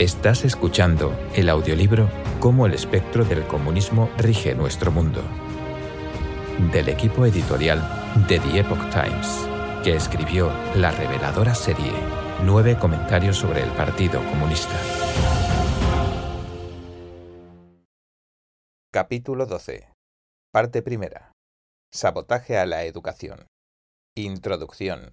Estás escuchando el audiolibro Cómo el espectro del comunismo rige nuestro mundo, del equipo editorial de The Epoch Times, que escribió la reveladora serie Nueve comentarios sobre el Partido Comunista. Capítulo 12. Parte primera. Sabotaje a la educación. Introducción.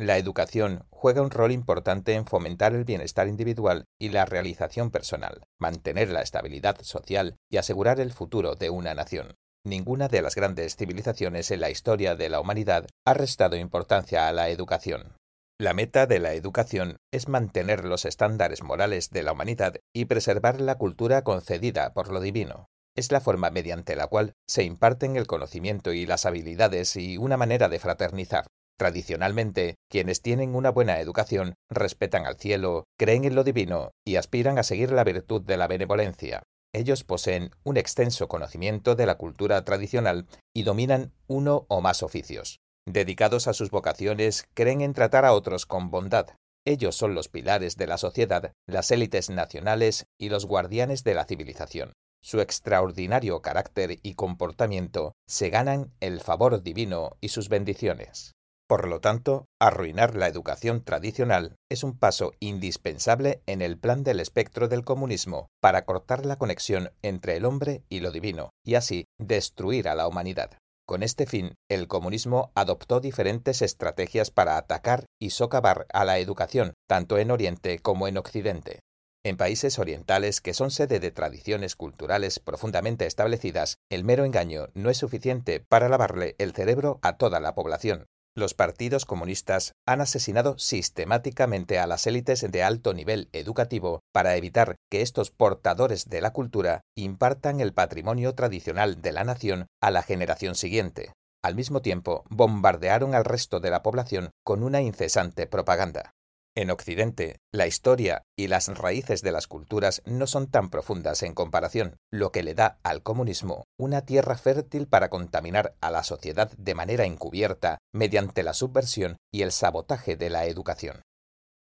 La educación juega un rol importante en fomentar el bienestar individual y la realización personal, mantener la estabilidad social y asegurar el futuro de una nación. Ninguna de las grandes civilizaciones en la historia de la humanidad ha restado importancia a la educación. La meta de la educación es mantener los estándares morales de la humanidad y preservar la cultura concedida por lo divino. Es la forma mediante la cual se imparten el conocimiento y las habilidades y una manera de fraternizar. Tradicionalmente, quienes tienen una buena educación respetan al cielo, creen en lo divino y aspiran a seguir la virtud de la benevolencia. Ellos poseen un extenso conocimiento de la cultura tradicional y dominan uno o más oficios. Dedicados a sus vocaciones, creen en tratar a otros con bondad. Ellos son los pilares de la sociedad, las élites nacionales y los guardianes de la civilización. Su extraordinario carácter y comportamiento se ganan el favor divino y sus bendiciones. Por lo tanto, arruinar la educación tradicional es un paso indispensable en el plan del espectro del comunismo para cortar la conexión entre el hombre y lo divino, y así destruir a la humanidad. Con este fin, el comunismo adoptó diferentes estrategias para atacar y socavar a la educación, tanto en Oriente como en Occidente. En países orientales que son sede de tradiciones culturales profundamente establecidas, el mero engaño no es suficiente para lavarle el cerebro a toda la población, los partidos comunistas han asesinado sistemáticamente a las élites de alto nivel educativo para evitar que estos portadores de la cultura impartan el patrimonio tradicional de la nación a la generación siguiente. Al mismo tiempo, bombardearon al resto de la población con una incesante propaganda. En Occidente, la historia y las raíces de las culturas no son tan profundas en comparación, lo que le da al comunismo una tierra fértil para contaminar a la sociedad de manera encubierta mediante la subversión y el sabotaje de la educación.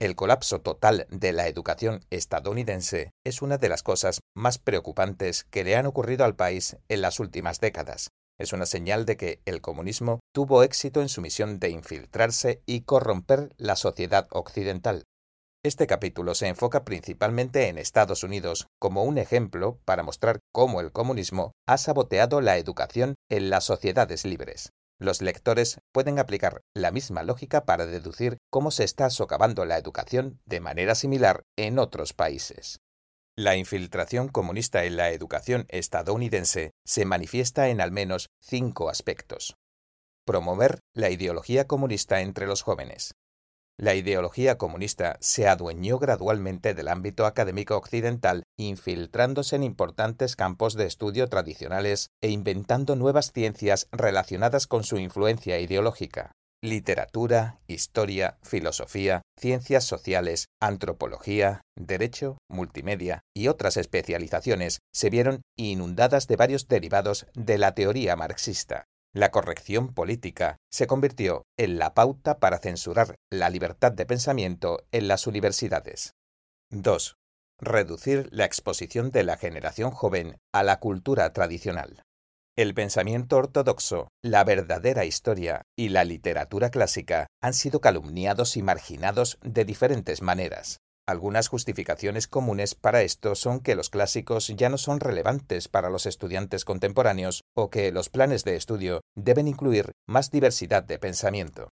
El colapso total de la educación estadounidense es una de las cosas más preocupantes que le han ocurrido al país en las últimas décadas, es una señal de que el comunismo tuvo éxito en su misión de infiltrarse y corromper la sociedad occidental. Este capítulo se enfoca principalmente en Estados Unidos como un ejemplo para mostrar cómo el comunismo ha saboteado la educación en las sociedades libres. Los lectores pueden aplicar la misma lógica para deducir cómo se está socavando la educación de manera similar en otros países. La infiltración comunista en la educación estadounidense se manifiesta en al menos cinco aspectos. Promover la ideología comunista entre los jóvenes. La ideología comunista se adueñó gradualmente del ámbito académico occidental, infiltrándose en importantes campos de estudio tradicionales e inventando nuevas ciencias relacionadas con su influencia ideológica literatura, historia, filosofía, ciencias sociales, antropología, derecho, multimedia y otras especializaciones se vieron inundadas de varios derivados de la teoría marxista. La corrección política se convirtió en la pauta para censurar la libertad de pensamiento en las universidades. 2. Reducir la exposición de la generación joven a la cultura tradicional. El pensamiento ortodoxo, la verdadera historia y la literatura clásica han sido calumniados y marginados de diferentes maneras. Algunas justificaciones comunes para esto son que los clásicos ya no son relevantes para los estudiantes contemporáneos o que los planes de estudio deben incluir más diversidad de pensamiento.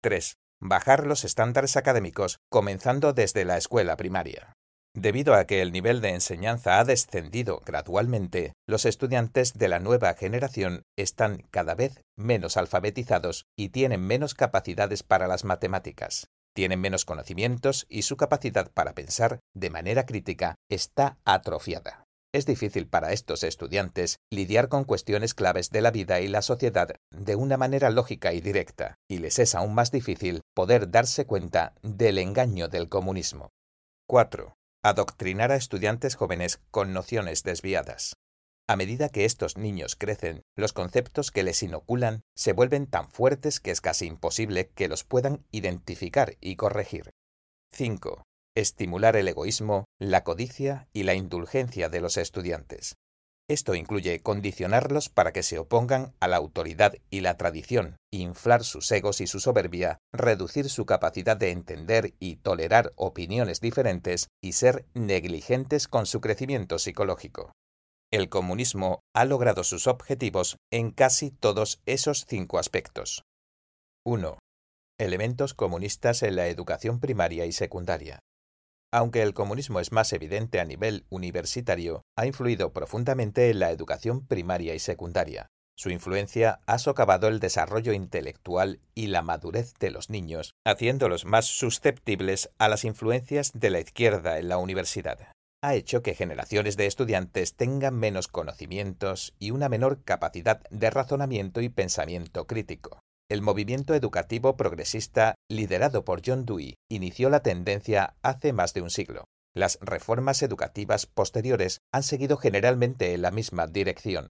3. Bajar los estándares académicos comenzando desde la escuela primaria. Debido a que el nivel de enseñanza ha descendido gradualmente, los estudiantes de la nueva generación están cada vez menos alfabetizados y tienen menos capacidades para las matemáticas. Tienen menos conocimientos y su capacidad para pensar de manera crítica está atrofiada. Es difícil para estos estudiantes lidiar con cuestiones claves de la vida y la sociedad de una manera lógica y directa, y les es aún más difícil poder darse cuenta del engaño del comunismo. 4 adoctrinar a estudiantes jóvenes con nociones desviadas. A medida que estos niños crecen, los conceptos que les inoculan se vuelven tan fuertes que es casi imposible que los puedan identificar y corregir. 5. Estimular el egoísmo, la codicia y la indulgencia de los estudiantes. Esto incluye condicionarlos para que se opongan a la autoridad y la tradición, inflar sus egos y su soberbia, reducir su capacidad de entender y tolerar opiniones diferentes y ser negligentes con su crecimiento psicológico. El comunismo ha logrado sus objetivos en casi todos esos cinco aspectos. 1. Elementos comunistas en la educación primaria y secundaria. Aunque el comunismo es más evidente a nivel universitario, ha influido profundamente en la educación primaria y secundaria. Su influencia ha socavado el desarrollo intelectual y la madurez de los niños, haciéndolos más susceptibles a las influencias de la izquierda en la universidad. Ha hecho que generaciones de estudiantes tengan menos conocimientos y una menor capacidad de razonamiento y pensamiento crítico. El movimiento educativo progresista, liderado por John Dewey, inició la tendencia hace más de un siglo. Las reformas educativas posteriores han seguido generalmente en la misma dirección.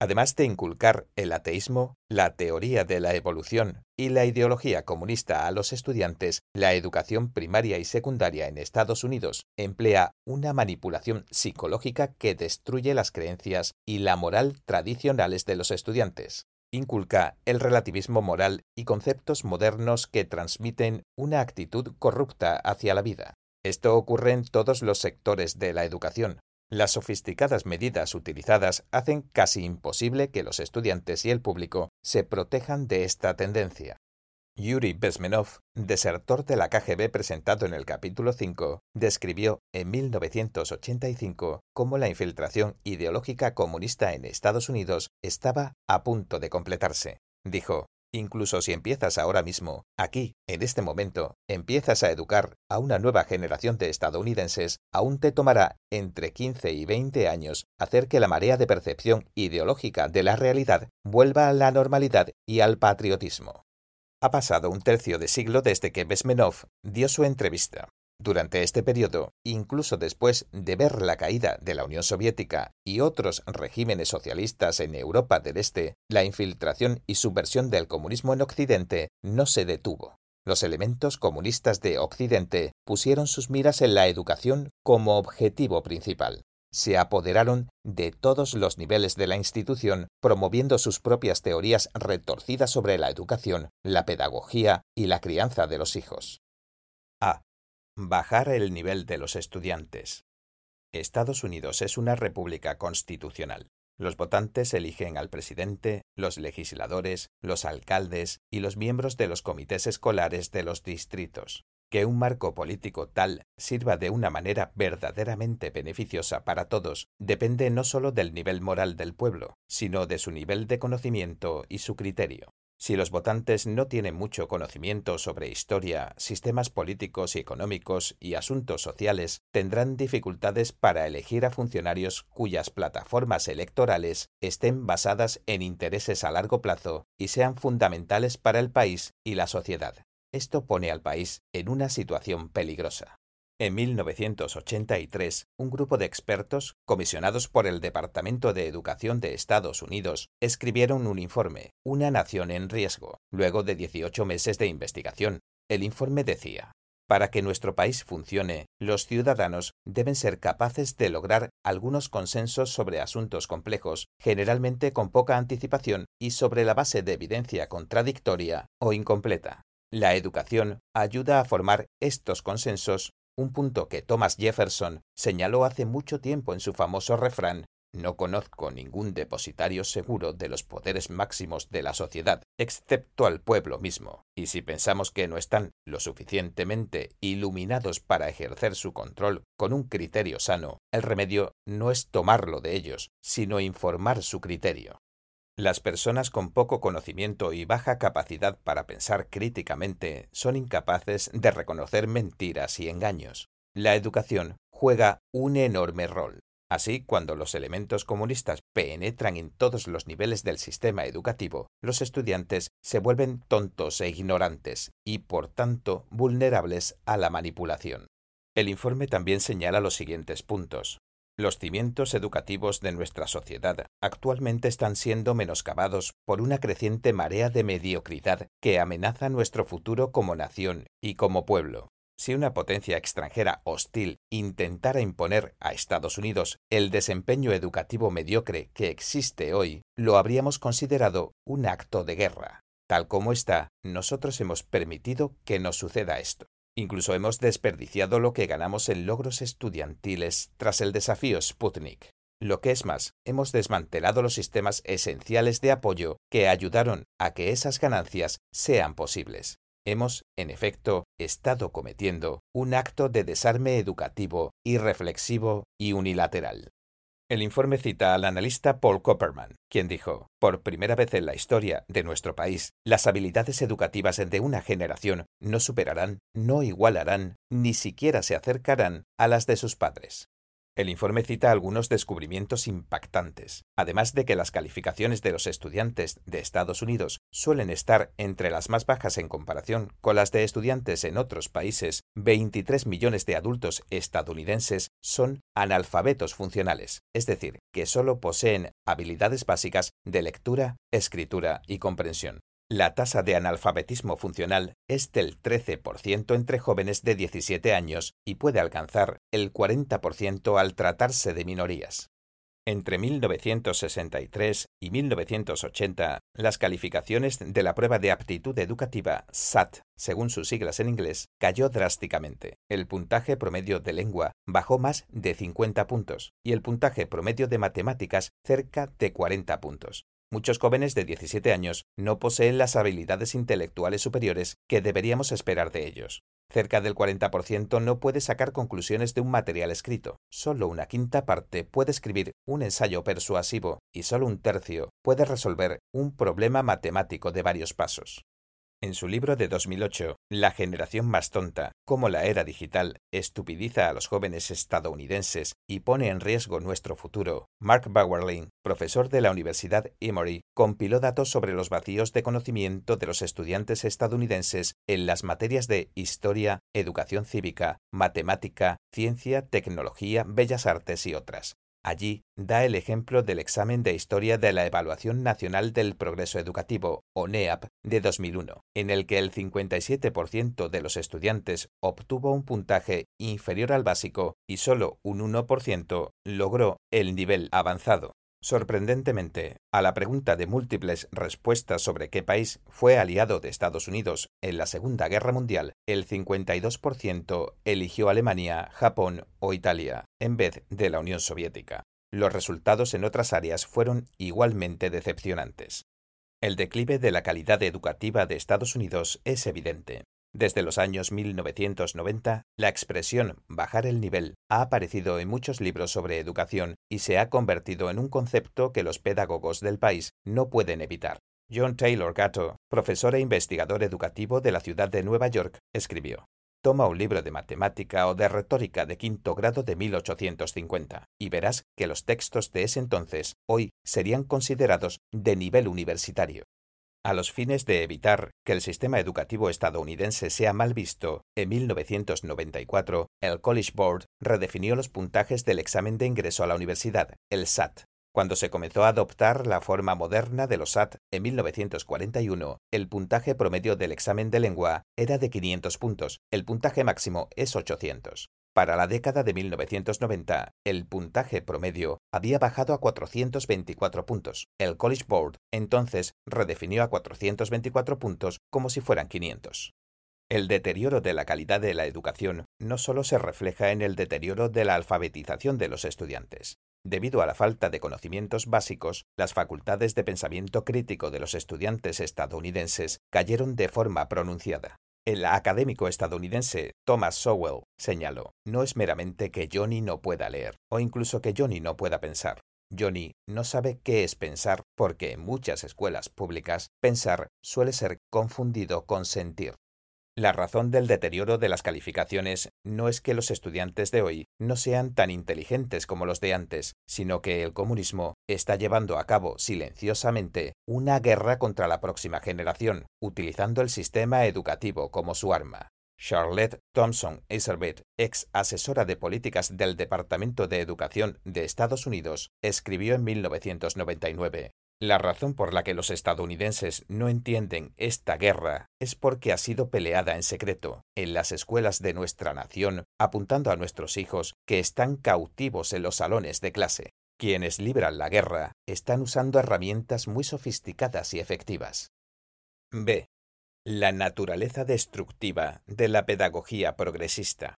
Además de inculcar el ateísmo, la teoría de la evolución y la ideología comunista a los estudiantes, la educación primaria y secundaria en Estados Unidos emplea una manipulación psicológica que destruye las creencias y la moral tradicionales de los estudiantes inculca el relativismo moral y conceptos modernos que transmiten una actitud corrupta hacia la vida. Esto ocurre en todos los sectores de la educación. Las sofisticadas medidas utilizadas hacen casi imposible que los estudiantes y el público se protejan de esta tendencia. Yuri Bezmenov, desertor de la KGB presentado en el capítulo 5, describió en 1985 cómo la infiltración ideológica comunista en Estados Unidos estaba a punto de completarse. Dijo, Incluso si empiezas ahora mismo, aquí, en este momento, empiezas a educar a una nueva generación de estadounidenses, aún te tomará entre 15 y 20 años hacer que la marea de percepción ideológica de la realidad vuelva a la normalidad y al patriotismo. Ha pasado un tercio de siglo desde que Besmenov dio su entrevista. Durante este periodo, incluso después de ver la caída de la Unión Soviética y otros regímenes socialistas en Europa del Este, la infiltración y subversión del comunismo en Occidente no se detuvo. Los elementos comunistas de Occidente pusieron sus miras en la educación como objetivo principal se apoderaron de todos los niveles de la institución, promoviendo sus propias teorías retorcidas sobre la educación, la pedagogía y la crianza de los hijos. A. Bajar el nivel de los estudiantes. Estados Unidos es una república constitucional. Los votantes eligen al presidente, los legisladores, los alcaldes y los miembros de los comités escolares de los distritos. Que un marco político tal sirva de una manera verdaderamente beneficiosa para todos depende no solo del nivel moral del pueblo, sino de su nivel de conocimiento y su criterio. Si los votantes no tienen mucho conocimiento sobre historia, sistemas políticos y económicos y asuntos sociales, tendrán dificultades para elegir a funcionarios cuyas plataformas electorales estén basadas en intereses a largo plazo y sean fundamentales para el país y la sociedad. Esto pone al país en una situación peligrosa. En 1983, un grupo de expertos, comisionados por el Departamento de Educación de Estados Unidos, escribieron un informe, Una nación en riesgo, luego de 18 meses de investigación. El informe decía, para que nuestro país funcione, los ciudadanos deben ser capaces de lograr algunos consensos sobre asuntos complejos, generalmente con poca anticipación y sobre la base de evidencia contradictoria o incompleta. La educación ayuda a formar estos consensos, un punto que Thomas Jefferson señaló hace mucho tiempo en su famoso refrán No conozco ningún depositario seguro de los poderes máximos de la sociedad, excepto al pueblo mismo, y si pensamos que no están lo suficientemente iluminados para ejercer su control con un criterio sano, el remedio no es tomarlo de ellos, sino informar su criterio. Las personas con poco conocimiento y baja capacidad para pensar críticamente son incapaces de reconocer mentiras y engaños. La educación juega un enorme rol. Así, cuando los elementos comunistas penetran en todos los niveles del sistema educativo, los estudiantes se vuelven tontos e ignorantes y, por tanto, vulnerables a la manipulación. El informe también señala los siguientes puntos. Los cimientos educativos de nuestra sociedad actualmente están siendo menoscabados por una creciente marea de mediocridad que amenaza nuestro futuro como nación y como pueblo. Si una potencia extranjera hostil intentara imponer a Estados Unidos el desempeño educativo mediocre que existe hoy, lo habríamos considerado un acto de guerra. Tal como está, nosotros hemos permitido que nos suceda esto. Incluso hemos desperdiciado lo que ganamos en logros estudiantiles tras el desafío Sputnik. Lo que es más, hemos desmantelado los sistemas esenciales de apoyo que ayudaron a que esas ganancias sean posibles. Hemos, en efecto, estado cometiendo un acto de desarme educativo, irreflexivo y unilateral. El informe cita al analista Paul Copperman, quien dijo, por primera vez en la historia de nuestro país, las habilidades educativas de una generación no superarán, no igualarán, ni siquiera se acercarán a las de sus padres. El informe cita algunos descubrimientos impactantes, además de que las calificaciones de los estudiantes de Estados Unidos suelen estar entre las más bajas en comparación con las de estudiantes en otros países, 23 millones de adultos estadounidenses son analfabetos funcionales, es decir, que solo poseen habilidades básicas de lectura, escritura y comprensión. La tasa de analfabetismo funcional es del 13% entre jóvenes de 17 años y puede alcanzar el 40% al tratarse de minorías. Entre 1963 y 1980, las calificaciones de la prueba de aptitud educativa SAT, según sus siglas en inglés, cayó drásticamente. El puntaje promedio de lengua bajó más de 50 puntos y el puntaje promedio de matemáticas cerca de 40 puntos. Muchos jóvenes de 17 años no poseen las habilidades intelectuales superiores que deberíamos esperar de ellos. Cerca del 40% no puede sacar conclusiones de un material escrito. Solo una quinta parte puede escribir un ensayo persuasivo y solo un tercio puede resolver un problema matemático de varios pasos. En su libro de 2008, La generación más tonta, cómo la era digital estupidiza a los jóvenes estadounidenses y pone en riesgo nuestro futuro, Mark Bauerlein, profesor de la Universidad Emory, compiló datos sobre los vacíos de conocimiento de los estudiantes estadounidenses en las materias de historia, educación cívica, matemática, ciencia, tecnología, bellas artes y otras. Allí da el ejemplo del examen de historia de la Evaluación Nacional del Progreso Educativo, o NEAP, de 2001, en el que el 57% de los estudiantes obtuvo un puntaje inferior al básico y solo un 1% logró el nivel avanzado. Sorprendentemente, a la pregunta de múltiples respuestas sobre qué país fue aliado de Estados Unidos en la Segunda Guerra Mundial, el 52% eligió Alemania, Japón o Italia, en vez de la Unión Soviética. Los resultados en otras áreas fueron igualmente decepcionantes. El declive de la calidad educativa de Estados Unidos es evidente. Desde los años 1990, la expresión bajar el nivel ha aparecido en muchos libros sobre educación y se ha convertido en un concepto que los pedagogos del país no pueden evitar. John Taylor Gatto, profesor e investigador educativo de la ciudad de Nueva York, escribió Toma un libro de matemática o de retórica de quinto grado de 1850 y verás que los textos de ese entonces hoy serían considerados de nivel universitario. A los fines de evitar que el sistema educativo estadounidense sea mal visto, en 1994 el College Board redefinió los puntajes del examen de ingreso a la universidad, el SAT. Cuando se comenzó a adoptar la forma moderna de los SAT en 1941, el puntaje promedio del examen de lengua era de 500 puntos, el puntaje máximo es 800. Para la década de 1990, el puntaje promedio había bajado a 424 puntos. El College Board entonces redefinió a 424 puntos como si fueran 500. El deterioro de la calidad de la educación no solo se refleja en el deterioro de la alfabetización de los estudiantes. Debido a la falta de conocimientos básicos, las facultades de pensamiento crítico de los estudiantes estadounidenses cayeron de forma pronunciada. El académico estadounidense Thomas Sowell señaló, no es meramente que Johnny no pueda leer, o incluso que Johnny no pueda pensar. Johnny no sabe qué es pensar porque en muchas escuelas públicas pensar suele ser confundido con sentir. La razón del deterioro de las calificaciones no es que los estudiantes de hoy no sean tan inteligentes como los de antes, sino que el comunismo está llevando a cabo silenciosamente una guerra contra la próxima generación, utilizando el sistema educativo como su arma. Charlotte Thompson Iserbyt, ex asesora de políticas del Departamento de Educación de Estados Unidos, escribió en 1999, La razón por la que los estadounidenses no entienden esta guerra es porque ha sido peleada en secreto en las escuelas de nuestra nación, apuntando a nuestros hijos que están cautivos en los salones de clase. Quienes libran la guerra están usando herramientas muy sofisticadas y efectivas. B. La naturaleza destructiva de la pedagogía progresista.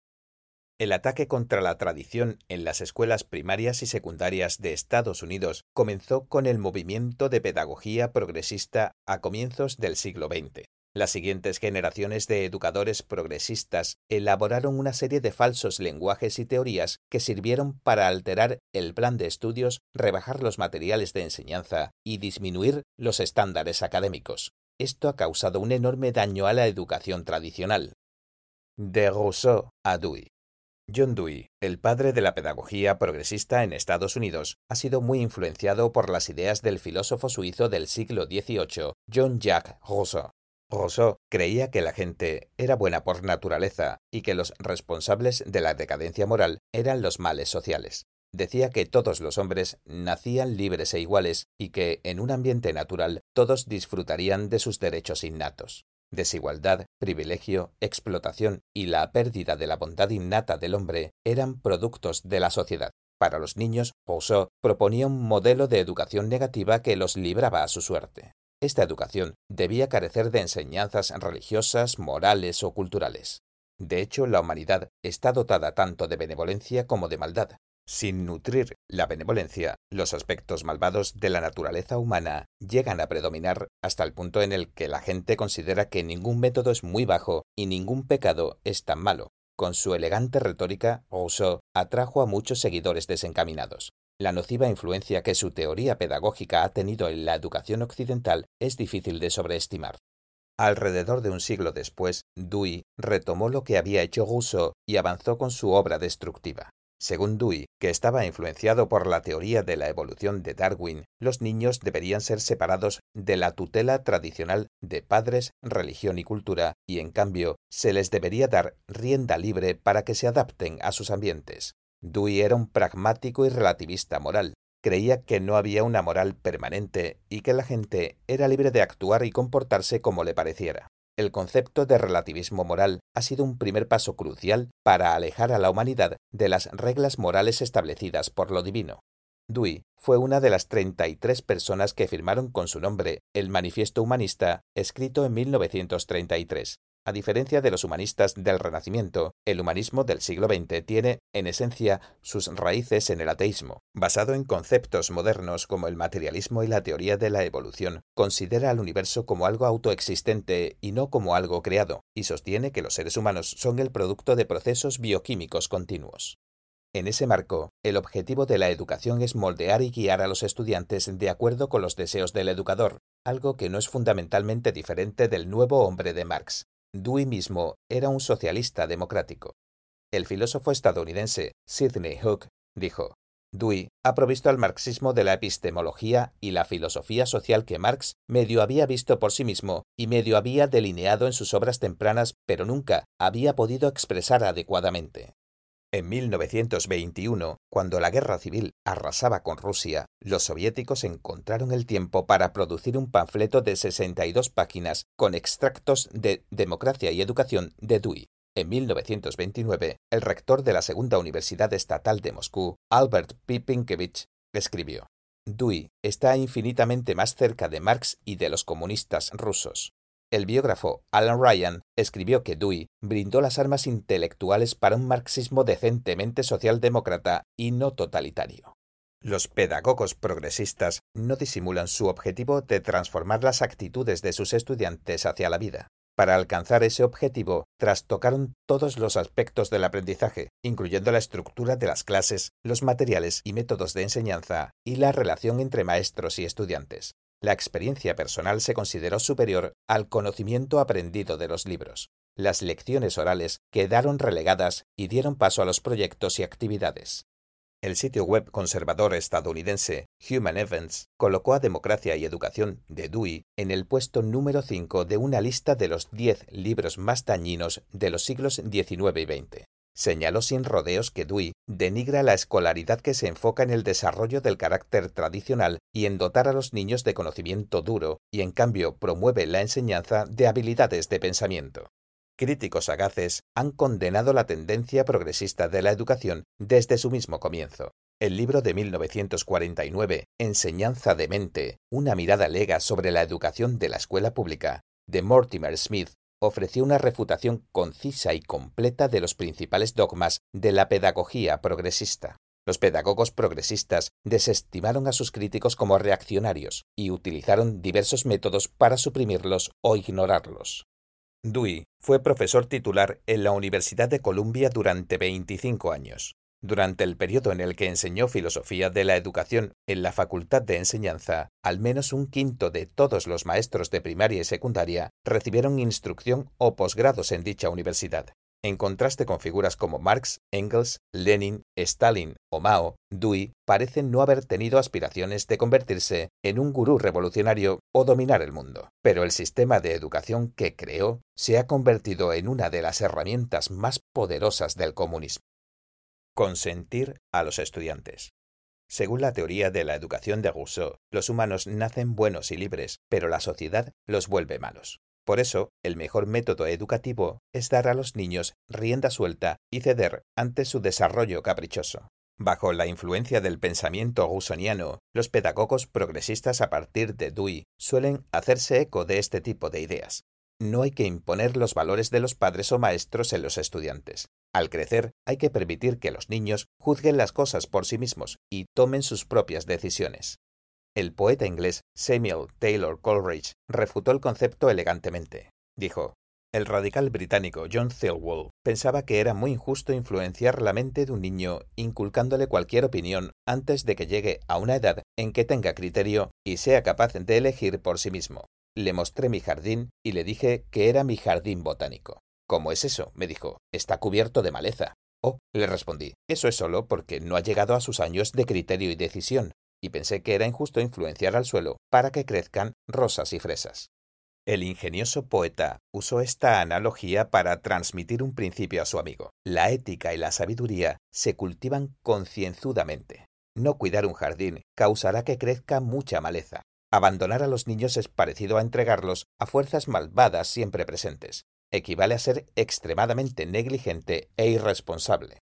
El ataque contra la tradición en las escuelas primarias y secundarias de Estados Unidos comenzó con el movimiento de pedagogía progresista a comienzos del siglo XX. Las siguientes generaciones de educadores progresistas elaboraron una serie de falsos lenguajes y teorías que sirvieron para alterar el plan de estudios, rebajar los materiales de enseñanza y disminuir los estándares académicos. Esto ha causado un enorme daño a la educación tradicional. De Rousseau a Dewey. John Dewey, el padre de la pedagogía progresista en Estados Unidos, ha sido muy influenciado por las ideas del filósofo suizo del siglo XVIII, Jean-Jacques Rousseau. Rousseau creía que la gente era buena por naturaleza y que los responsables de la decadencia moral eran los males sociales. Decía que todos los hombres nacían libres e iguales y que, en un ambiente natural, todos disfrutarían de sus derechos innatos. Desigualdad, privilegio, explotación y la pérdida de la bondad innata del hombre eran productos de la sociedad. Para los niños, Rousseau proponía un modelo de educación negativa que los libraba a su suerte. Esta educación debía carecer de enseñanzas religiosas, morales o culturales. De hecho, la humanidad está dotada tanto de benevolencia como de maldad, sin nutrir la benevolencia, los aspectos malvados de la naturaleza humana llegan a predominar hasta el punto en el que la gente considera que ningún método es muy bajo y ningún pecado es tan malo. Con su elegante retórica, Rousseau atrajo a muchos seguidores desencaminados. La nociva influencia que su teoría pedagógica ha tenido en la educación occidental es difícil de sobreestimar. Alrededor de un siglo después, Dewey retomó lo que había hecho Rousseau y avanzó con su obra destructiva. Según Dewey, que estaba influenciado por la teoría de la evolución de Darwin, los niños deberían ser separados de la tutela tradicional de padres, religión y cultura, y en cambio se les debería dar rienda libre para que se adapten a sus ambientes. Dewey era un pragmático y relativista moral. Creía que no había una moral permanente y que la gente era libre de actuar y comportarse como le pareciera. El concepto de relativismo moral ha sido un primer paso crucial para alejar a la humanidad de las reglas morales establecidas por lo divino. Dewey fue una de las 33 personas que firmaron con su nombre el Manifiesto Humanista, escrito en 1933. A diferencia de los humanistas del Renacimiento, el humanismo del siglo XX tiene, en esencia, sus raíces en el ateísmo. Basado en conceptos modernos como el materialismo y la teoría de la evolución, considera al universo como algo autoexistente y no como algo creado, y sostiene que los seres humanos son el producto de procesos bioquímicos continuos. En ese marco, el objetivo de la educación es moldear y guiar a los estudiantes de acuerdo con los deseos del educador, algo que no es fundamentalmente diferente del nuevo hombre de Marx, Dewey mismo era un socialista democrático. El filósofo estadounidense Sidney Hook dijo, Dewey ha provisto al marxismo de la epistemología y la filosofía social que Marx medio había visto por sí mismo y medio había delineado en sus obras tempranas, pero nunca había podido expresar adecuadamente. En 1921, cuando la guerra civil arrasaba con Rusia, los soviéticos encontraron el tiempo para producir un panfleto de 62 páginas con extractos de Democracia y Educación de Dewey. En 1929, el rector de la Segunda Universidad Estatal de Moscú, Albert Pipinkevich, escribió Dewey está infinitamente más cerca de Marx y de los comunistas rusos. El biógrafo Alan Ryan escribió que Dewey brindó las armas intelectuales para un marxismo decentemente socialdemócrata y no totalitario. Los pedagogos progresistas no disimulan su objetivo de transformar las actitudes de sus estudiantes hacia la vida. Para alcanzar ese objetivo, trastocaron todos los aspectos del aprendizaje, incluyendo la estructura de las clases, los materiales y métodos de enseñanza y la relación entre maestros y estudiantes la experiencia personal se consideró superior al conocimiento aprendido de los libros. Las lecciones orales quedaron relegadas y dieron paso a los proyectos y actividades. El sitio web conservador estadounidense Human Events colocó a Democracia y Educación de Dewey en el puesto número 5 de una lista de los 10 libros más dañinos de los siglos XIX y XX. Señaló sin rodeos que Dewey denigra la escolaridad que se enfoca en el desarrollo del carácter tradicional y en dotar a los niños de conocimiento duro, y en cambio promueve la enseñanza de habilidades de pensamiento. Críticos sagaces han condenado la tendencia progresista de la educación desde su mismo comienzo. El libro de 1949, Enseñanza de mente, una mirada lega sobre la educación de la escuela pública, de Mortimer Smith, ofreció una refutación concisa y completa de los principales dogmas de la pedagogía progresista. Los pedagogos progresistas desestimaron a sus críticos como reaccionarios y utilizaron diversos métodos para suprimirlos o ignorarlos. Dewey fue profesor titular en la Universidad de Columbia durante 25 años. Durante el periodo en el que enseñó filosofía de la educación en la Facultad de Enseñanza, al menos un quinto de todos los maestros de primaria y secundaria recibieron instrucción o posgrados en dicha universidad. En contraste con figuras como Marx, Engels, Lenin, Stalin o Mao, Dewey parece no haber tenido aspiraciones de convertirse en un gurú revolucionario o dominar el mundo. Pero el sistema de educación que creó se ha convertido en una de las herramientas más poderosas del comunismo. Consentir a los estudiantes. Según la teoría de la educación de Rousseau, los humanos nacen buenos y libres, pero la sociedad los vuelve malos. Por eso, el mejor método educativo es dar a los niños rienda suelta y ceder ante su desarrollo caprichoso. Bajo la influencia del pensamiento rousseauiano, los pedagogos progresistas a partir de Dewey suelen hacerse eco de este tipo de ideas. No hay que imponer los valores de los padres o maestros en los estudiantes. Al crecer, hay que permitir que los niños juzguen las cosas por sí mismos y tomen sus propias decisiones. El poeta inglés Samuel Taylor Coleridge refutó el concepto elegantemente. Dijo, el radical británico John Thirlwall pensaba que era muy injusto influenciar la mente de un niño inculcándole cualquier opinión antes de que llegue a una edad en que tenga criterio y sea capaz de elegir por sí mismo. Le mostré mi jardín y le dije que era mi jardín botánico. ¿Cómo es eso? me dijo. Está cubierto de maleza. Oh, le respondí. Eso es solo porque no ha llegado a sus años de criterio y decisión, y pensé que era injusto influenciar al suelo para que crezcan rosas y fresas. El ingenioso poeta usó esta analogía para transmitir un principio a su amigo. La ética y la sabiduría se cultivan concienzudamente. No cuidar un jardín causará que crezca mucha maleza. Abandonar a los niños es parecido a entregarlos a fuerzas malvadas siempre presentes equivale a ser extremadamente negligente e irresponsable.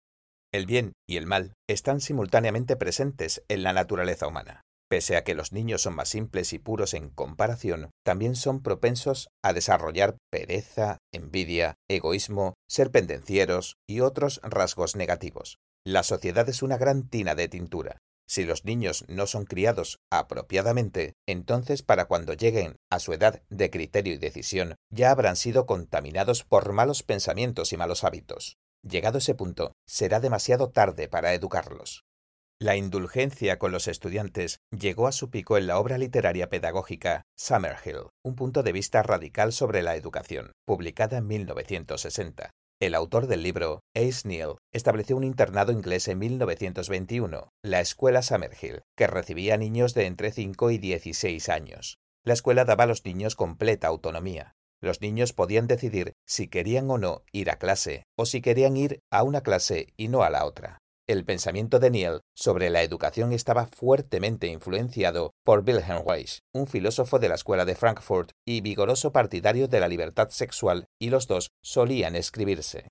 El bien y el mal están simultáneamente presentes en la naturaleza humana. Pese a que los niños son más simples y puros en comparación, también son propensos a desarrollar pereza, envidia, egoísmo, ser pendencieros y otros rasgos negativos. La sociedad es una gran tina de tintura, si los niños no son criados apropiadamente, entonces para cuando lleguen a su edad de criterio y decisión, ya habrán sido contaminados por malos pensamientos y malos hábitos. Llegado ese punto, será demasiado tarde para educarlos. La indulgencia con los estudiantes llegó a su pico en la obra literaria pedagógica Summerhill, un punto de vista radical sobre la educación, publicada en 1960. El autor del libro, Ace Neal, estableció un internado inglés en 1921, la Escuela Summerhill, que recibía niños de entre 5 y 16 años. La escuela daba a los niños completa autonomía. Los niños podían decidir si querían o no ir a clase, o si querían ir a una clase y no a la otra. El pensamiento de Neal sobre la educación estaba fuertemente influenciado por Wilhelm Weiss, un filósofo de la escuela de Frankfurt y vigoroso partidario de la libertad sexual, y los dos solían escribirse.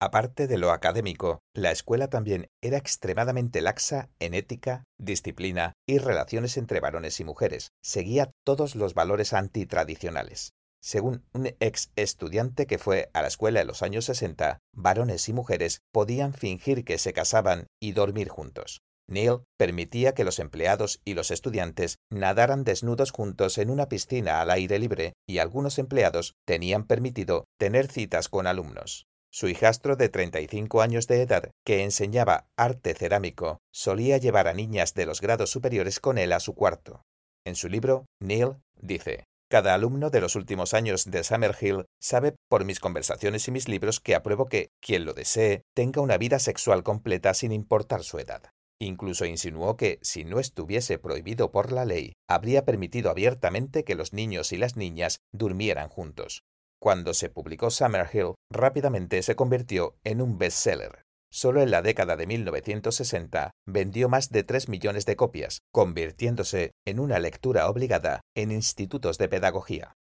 Aparte de lo académico, la escuela también era extremadamente laxa en ética, disciplina y relaciones entre varones y mujeres. Seguía todos los valores antitradicionales. Según un ex estudiante que fue a la escuela en los años 60, varones y mujeres podían fingir que se casaban y dormir juntos. Neil permitía que los empleados y los estudiantes nadaran desnudos juntos en una piscina al aire libre y algunos empleados tenían permitido tener citas con alumnos. Su hijastro de 35 años de edad, que enseñaba arte cerámico, solía llevar a niñas de los grados superiores con él a su cuarto. En su libro, Neil dice, cada alumno de los últimos años de Summerhill sabe por mis conversaciones y mis libros que apruebo que quien lo desee tenga una vida sexual completa sin importar su edad. Incluso insinuó que, si no estuviese prohibido por la ley, habría permitido abiertamente que los niños y las niñas durmieran juntos. Cuando se publicó Summerhill, rápidamente se convirtió en un bestseller. Solo en la década de 1960 vendió más de 3 millones de copias, convirtiéndose en una lectura obligada en institutos de pedagogía.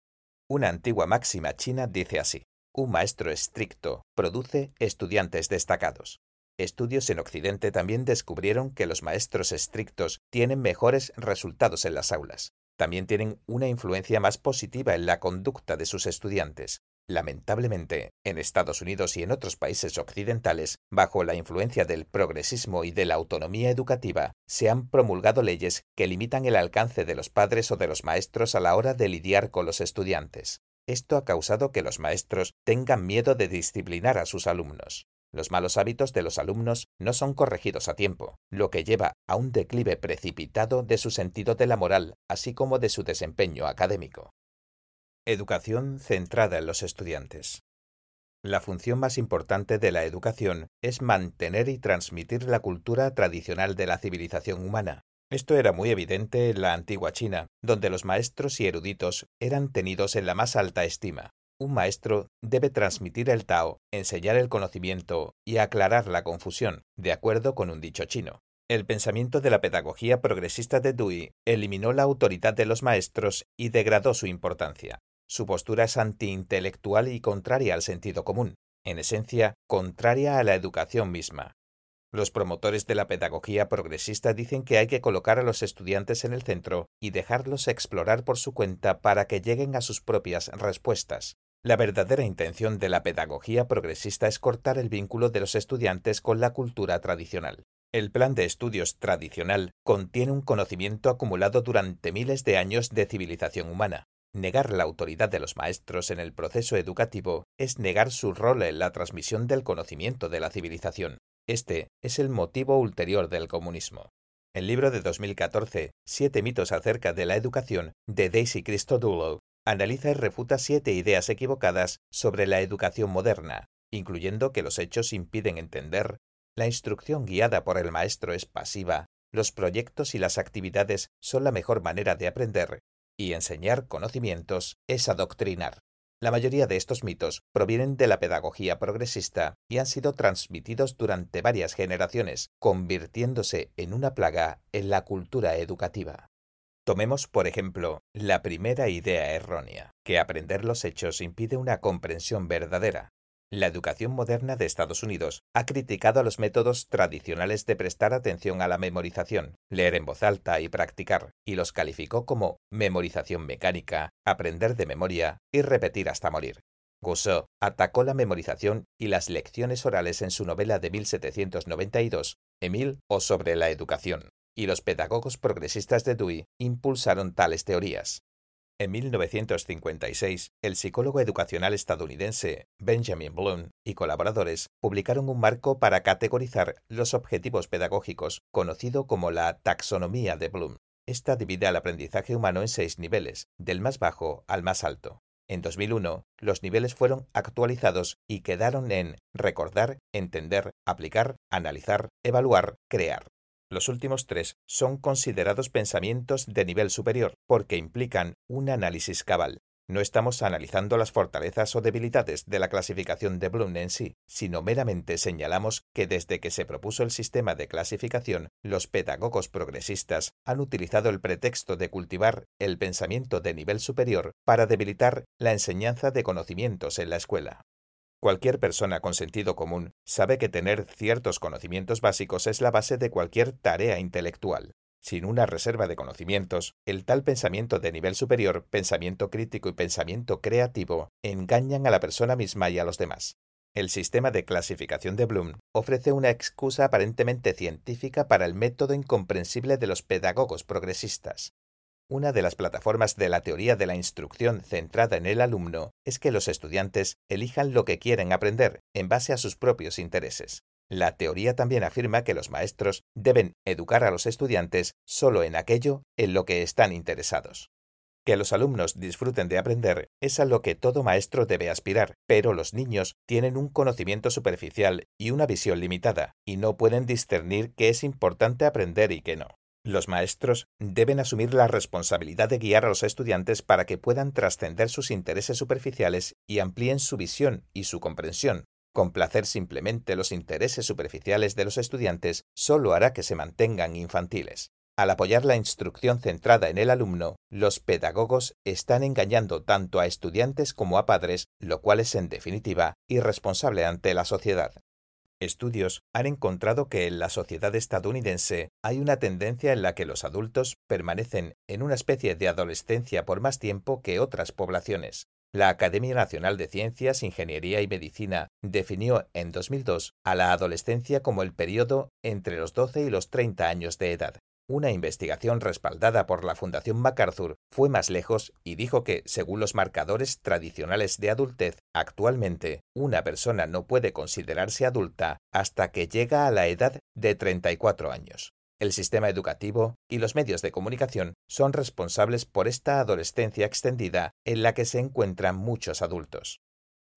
Una antigua máxima china dice así, un maestro estricto produce estudiantes destacados. Estudios en Occidente también descubrieron que los maestros estrictos tienen mejores resultados en las aulas. También tienen una influencia más positiva en la conducta de sus estudiantes, Lamentablemente, en Estados Unidos y en otros países occidentales, bajo la influencia del progresismo y de la autonomía educativa, se han promulgado leyes que limitan el alcance de los padres o de los maestros a la hora de lidiar con los estudiantes. Esto ha causado que los maestros tengan miedo de disciplinar a sus alumnos. Los malos hábitos de los alumnos no son corregidos a tiempo, lo que lleva a un declive precipitado de su sentido de la moral, así como de su desempeño académico. Educación centrada en los estudiantes. La función más importante de la educación es mantener y transmitir la cultura tradicional de la civilización humana. Esto era muy evidente en la antigua China, donde los maestros y eruditos eran tenidos en la más alta estima. Un maestro debe transmitir el Tao, enseñar el conocimiento y aclarar la confusión, de acuerdo con un dicho chino. El pensamiento de la pedagogía progresista de Dewey eliminó la autoridad de los maestros y degradó su importancia. Su postura es antiintelectual y contraria al sentido común, en esencia, contraria a la educación misma. Los promotores de la pedagogía progresista dicen que hay que colocar a los estudiantes en el centro y dejarlos explorar por su cuenta para que lleguen a sus propias respuestas. La verdadera intención de la pedagogía progresista es cortar el vínculo de los estudiantes con la cultura tradicional. El plan de estudios tradicional contiene un conocimiento acumulado durante miles de años de civilización humana, Negar la autoridad de los maestros en el proceso educativo es negar su rol en la transmisión del conocimiento de la civilización. Este es el motivo ulterior del comunismo. El libro de 2014, Siete mitos acerca de la educación, de Daisy Christodoulou, analiza y refuta siete ideas equivocadas sobre la educación moderna, incluyendo que los hechos impiden entender, la instrucción guiada por el maestro es pasiva, los proyectos y las actividades son la mejor manera de aprender y enseñar conocimientos es adoctrinar. La mayoría de estos mitos provienen de la pedagogía progresista y han sido transmitidos durante varias generaciones, convirtiéndose en una plaga en la cultura educativa. Tomemos, por ejemplo, la primera idea errónea, que aprender los hechos impide una comprensión verdadera. La educación moderna de Estados Unidos ha criticado los métodos tradicionales de prestar atención a la memorización, leer en voz alta y practicar, y los calificó como memorización mecánica, aprender de memoria y repetir hasta morir. Rousseau atacó la memorización y las lecciones orales en su novela de 1792, Emile o sobre la educación, y los pedagogos progresistas de Dewey impulsaron tales teorías. En 1956, el psicólogo educacional estadounidense Benjamin Bloom y colaboradores publicaron un marco para categorizar los objetivos pedagógicos, conocido como la taxonomía de Bloom. Esta divide al aprendizaje humano en seis niveles, del más bajo al más alto. En 2001, los niveles fueron actualizados y quedaron en recordar, entender, aplicar, analizar, evaluar, crear. Los últimos tres son considerados pensamientos de nivel superior porque implican un análisis cabal. No estamos analizando las fortalezas o debilidades de la clasificación de Bloom en sí, sino meramente señalamos que desde que se propuso el sistema de clasificación, los pedagogos progresistas han utilizado el pretexto de cultivar el pensamiento de nivel superior para debilitar la enseñanza de conocimientos en la escuela. Cualquier persona con sentido común sabe que tener ciertos conocimientos básicos es la base de cualquier tarea intelectual. Sin una reserva de conocimientos, el tal pensamiento de nivel superior, pensamiento crítico y pensamiento creativo engañan a la persona misma y a los demás. El sistema de clasificación de Bloom ofrece una excusa aparentemente científica para el método incomprensible de los pedagogos progresistas. Una de las plataformas de la teoría de la instrucción centrada en el alumno es que los estudiantes elijan lo que quieren aprender en base a sus propios intereses. La teoría también afirma que los maestros deben educar a los estudiantes solo en aquello en lo que están interesados. Que los alumnos disfruten de aprender es a lo que todo maestro debe aspirar, pero los niños tienen un conocimiento superficial y una visión limitada, y no pueden discernir qué es importante aprender y qué no. Los maestros deben asumir la responsabilidad de guiar a los estudiantes para que puedan trascender sus intereses superficiales y amplíen su visión y su comprensión. Complacer simplemente los intereses superficiales de los estudiantes solo hará que se mantengan infantiles. Al apoyar la instrucción centrada en el alumno, los pedagogos están engañando tanto a estudiantes como a padres, lo cual es en definitiva irresponsable ante la sociedad. Estudios han encontrado que en la sociedad estadounidense hay una tendencia en la que los adultos permanecen en una especie de adolescencia por más tiempo que otras poblaciones. La Academia Nacional de Ciencias, Ingeniería y Medicina definió en 2002 a la adolescencia como el periodo entre los 12 y los 30 años de edad. Una investigación respaldada por la Fundación MacArthur fue más lejos y dijo que, según los marcadores tradicionales de adultez, actualmente una persona no puede considerarse adulta hasta que llega a la edad de 34 años. El sistema educativo y los medios de comunicación son responsables por esta adolescencia extendida en la que se encuentran muchos adultos.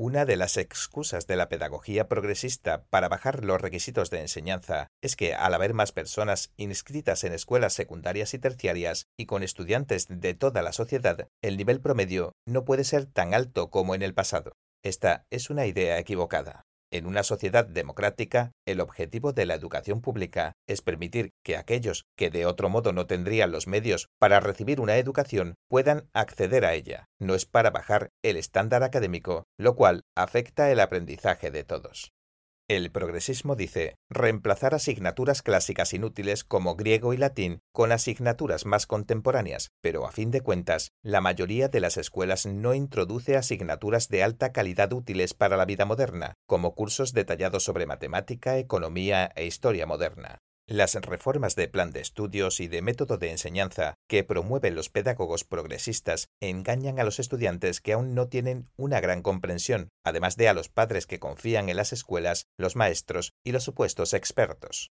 Una de las excusas de la pedagogía progresista para bajar los requisitos de enseñanza es que al haber más personas inscritas en escuelas secundarias y terciarias y con estudiantes de toda la sociedad, el nivel promedio no puede ser tan alto como en el pasado. Esta es una idea equivocada. En una sociedad democrática, el objetivo de la educación pública es permitir que aquellos que de otro modo no tendrían los medios para recibir una educación puedan acceder a ella. No es para bajar el estándar académico, lo cual afecta el aprendizaje de todos. El progresismo dice reemplazar asignaturas clásicas inútiles como griego y latín con asignaturas más contemporáneas, pero a fin de cuentas, la mayoría de las escuelas no introduce asignaturas de alta calidad útiles para la vida moderna, como cursos detallados sobre matemática, economía e historia moderna. Las reformas de plan de estudios y de método de enseñanza que promueven los pedagogos progresistas engañan a los estudiantes que aún no tienen una gran comprensión, además de a los padres que confían en las escuelas, los maestros y los supuestos expertos.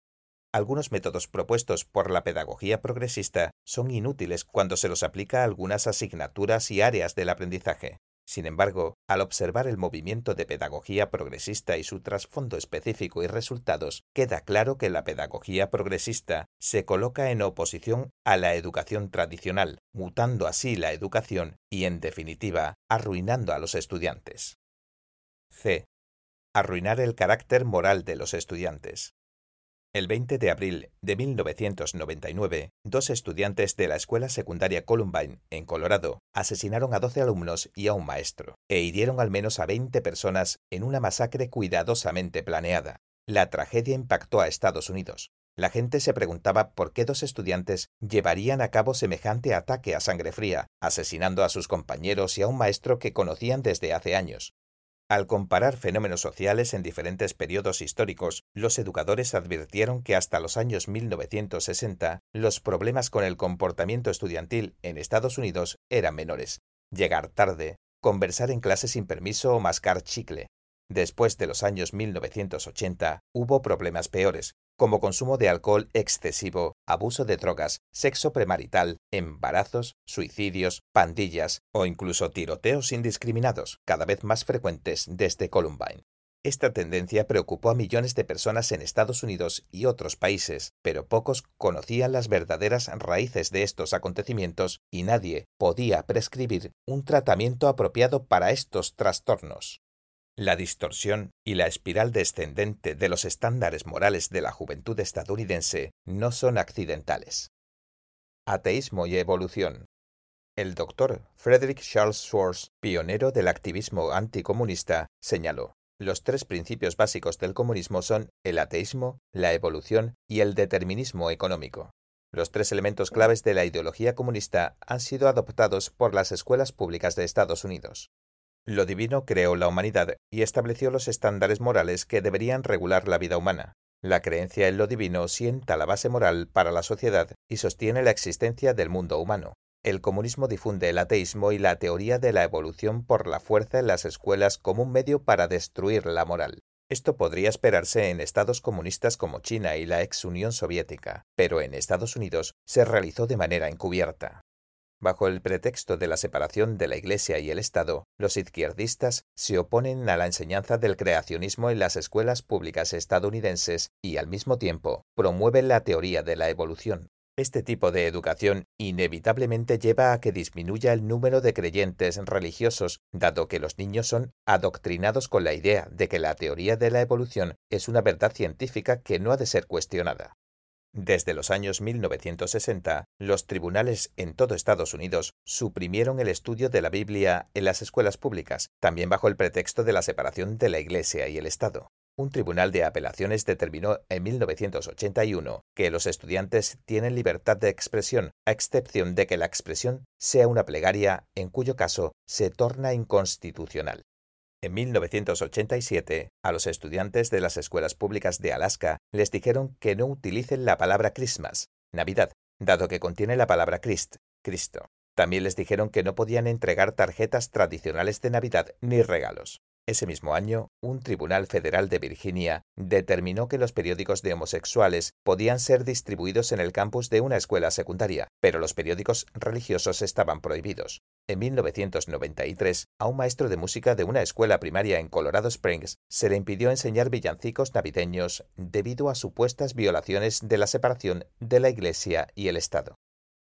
Algunos métodos propuestos por la pedagogía progresista son inútiles cuando se los aplica a algunas asignaturas y áreas del aprendizaje. Sin embargo, al observar el movimiento de pedagogía progresista y su trasfondo específico y resultados, queda claro que la pedagogía progresista se coloca en oposición a la educación tradicional, mutando así la educación y, en definitiva, arruinando a los estudiantes. C. Arruinar el carácter moral de los estudiantes. El 20 de abril de 1999, dos estudiantes de la escuela secundaria Columbine, en Colorado, asesinaron a 12 alumnos y a un maestro, e hirieron al menos a 20 personas en una masacre cuidadosamente planeada. La tragedia impactó a Estados Unidos. La gente se preguntaba por qué dos estudiantes llevarían a cabo semejante ataque a sangre fría, asesinando a sus compañeros y a un maestro que conocían desde hace años. Al comparar fenómenos sociales en diferentes periodos históricos, los educadores advirtieron que hasta los años 1960 los problemas con el comportamiento estudiantil en Estados Unidos eran menores. Llegar tarde, conversar en clase sin permiso o mascar chicle. Después de los años 1980 hubo problemas peores, como consumo de alcohol excesivo, abuso de drogas, sexo premarital, embarazos, suicidios, pandillas o incluso tiroteos indiscriminados, cada vez más frecuentes desde Columbine. Esta tendencia preocupó a millones de personas en Estados Unidos y otros países, pero pocos conocían las verdaderas raíces de estos acontecimientos y nadie podía prescribir un tratamiento apropiado para estos trastornos. La distorsión y la espiral descendente de los estándares morales de la juventud estadounidense no son accidentales. Ateísmo y evolución. El doctor Frederick Charles Schwartz, pionero del activismo anticomunista, señaló, los tres principios básicos del comunismo son el ateísmo, la evolución y el determinismo económico. Los tres elementos claves de la ideología comunista han sido adoptados por las escuelas públicas de Estados Unidos. Lo divino creó la humanidad y estableció los estándares morales que deberían regular la vida humana. La creencia en lo divino sienta la base moral para la sociedad y sostiene la existencia del mundo humano. El comunismo difunde el ateísmo y la teoría de la evolución por la fuerza en las escuelas como un medio para destruir la moral. Esto podría esperarse en estados comunistas como China y la ex Unión Soviética, pero en Estados Unidos se realizó de manera encubierta. Bajo el pretexto de la separación de la Iglesia y el Estado, los izquierdistas se oponen a la enseñanza del creacionismo en las escuelas públicas estadounidenses y al mismo tiempo promueven la teoría de la evolución. Este tipo de educación inevitablemente lleva a que disminuya el número de creyentes religiosos, dado que los niños son adoctrinados con la idea de que la teoría de la evolución es una verdad científica que no ha de ser cuestionada. Desde los años 1960, los tribunales en todo Estados Unidos suprimieron el estudio de la Biblia en las escuelas públicas, también bajo el pretexto de la separación de la Iglesia y el Estado. Un tribunal de apelaciones determinó en 1981 que los estudiantes tienen libertad de expresión, a excepción de que la expresión sea una plegaria, en cuyo caso se torna inconstitucional. En 1987, a los estudiantes de las escuelas públicas de Alaska les dijeron que no utilicen la palabra Christmas, Navidad, dado que contiene la palabra Christ, Cristo. También les dijeron que no podían entregar tarjetas tradicionales de Navidad ni regalos. Ese mismo año, un tribunal federal de Virginia determinó que los periódicos de homosexuales podían ser distribuidos en el campus de una escuela secundaria, pero los periódicos religiosos estaban prohibidos. En 1993, a un maestro de música de una escuela primaria en Colorado Springs se le impidió enseñar villancicos navideños debido a supuestas violaciones de la separación de la Iglesia y el Estado.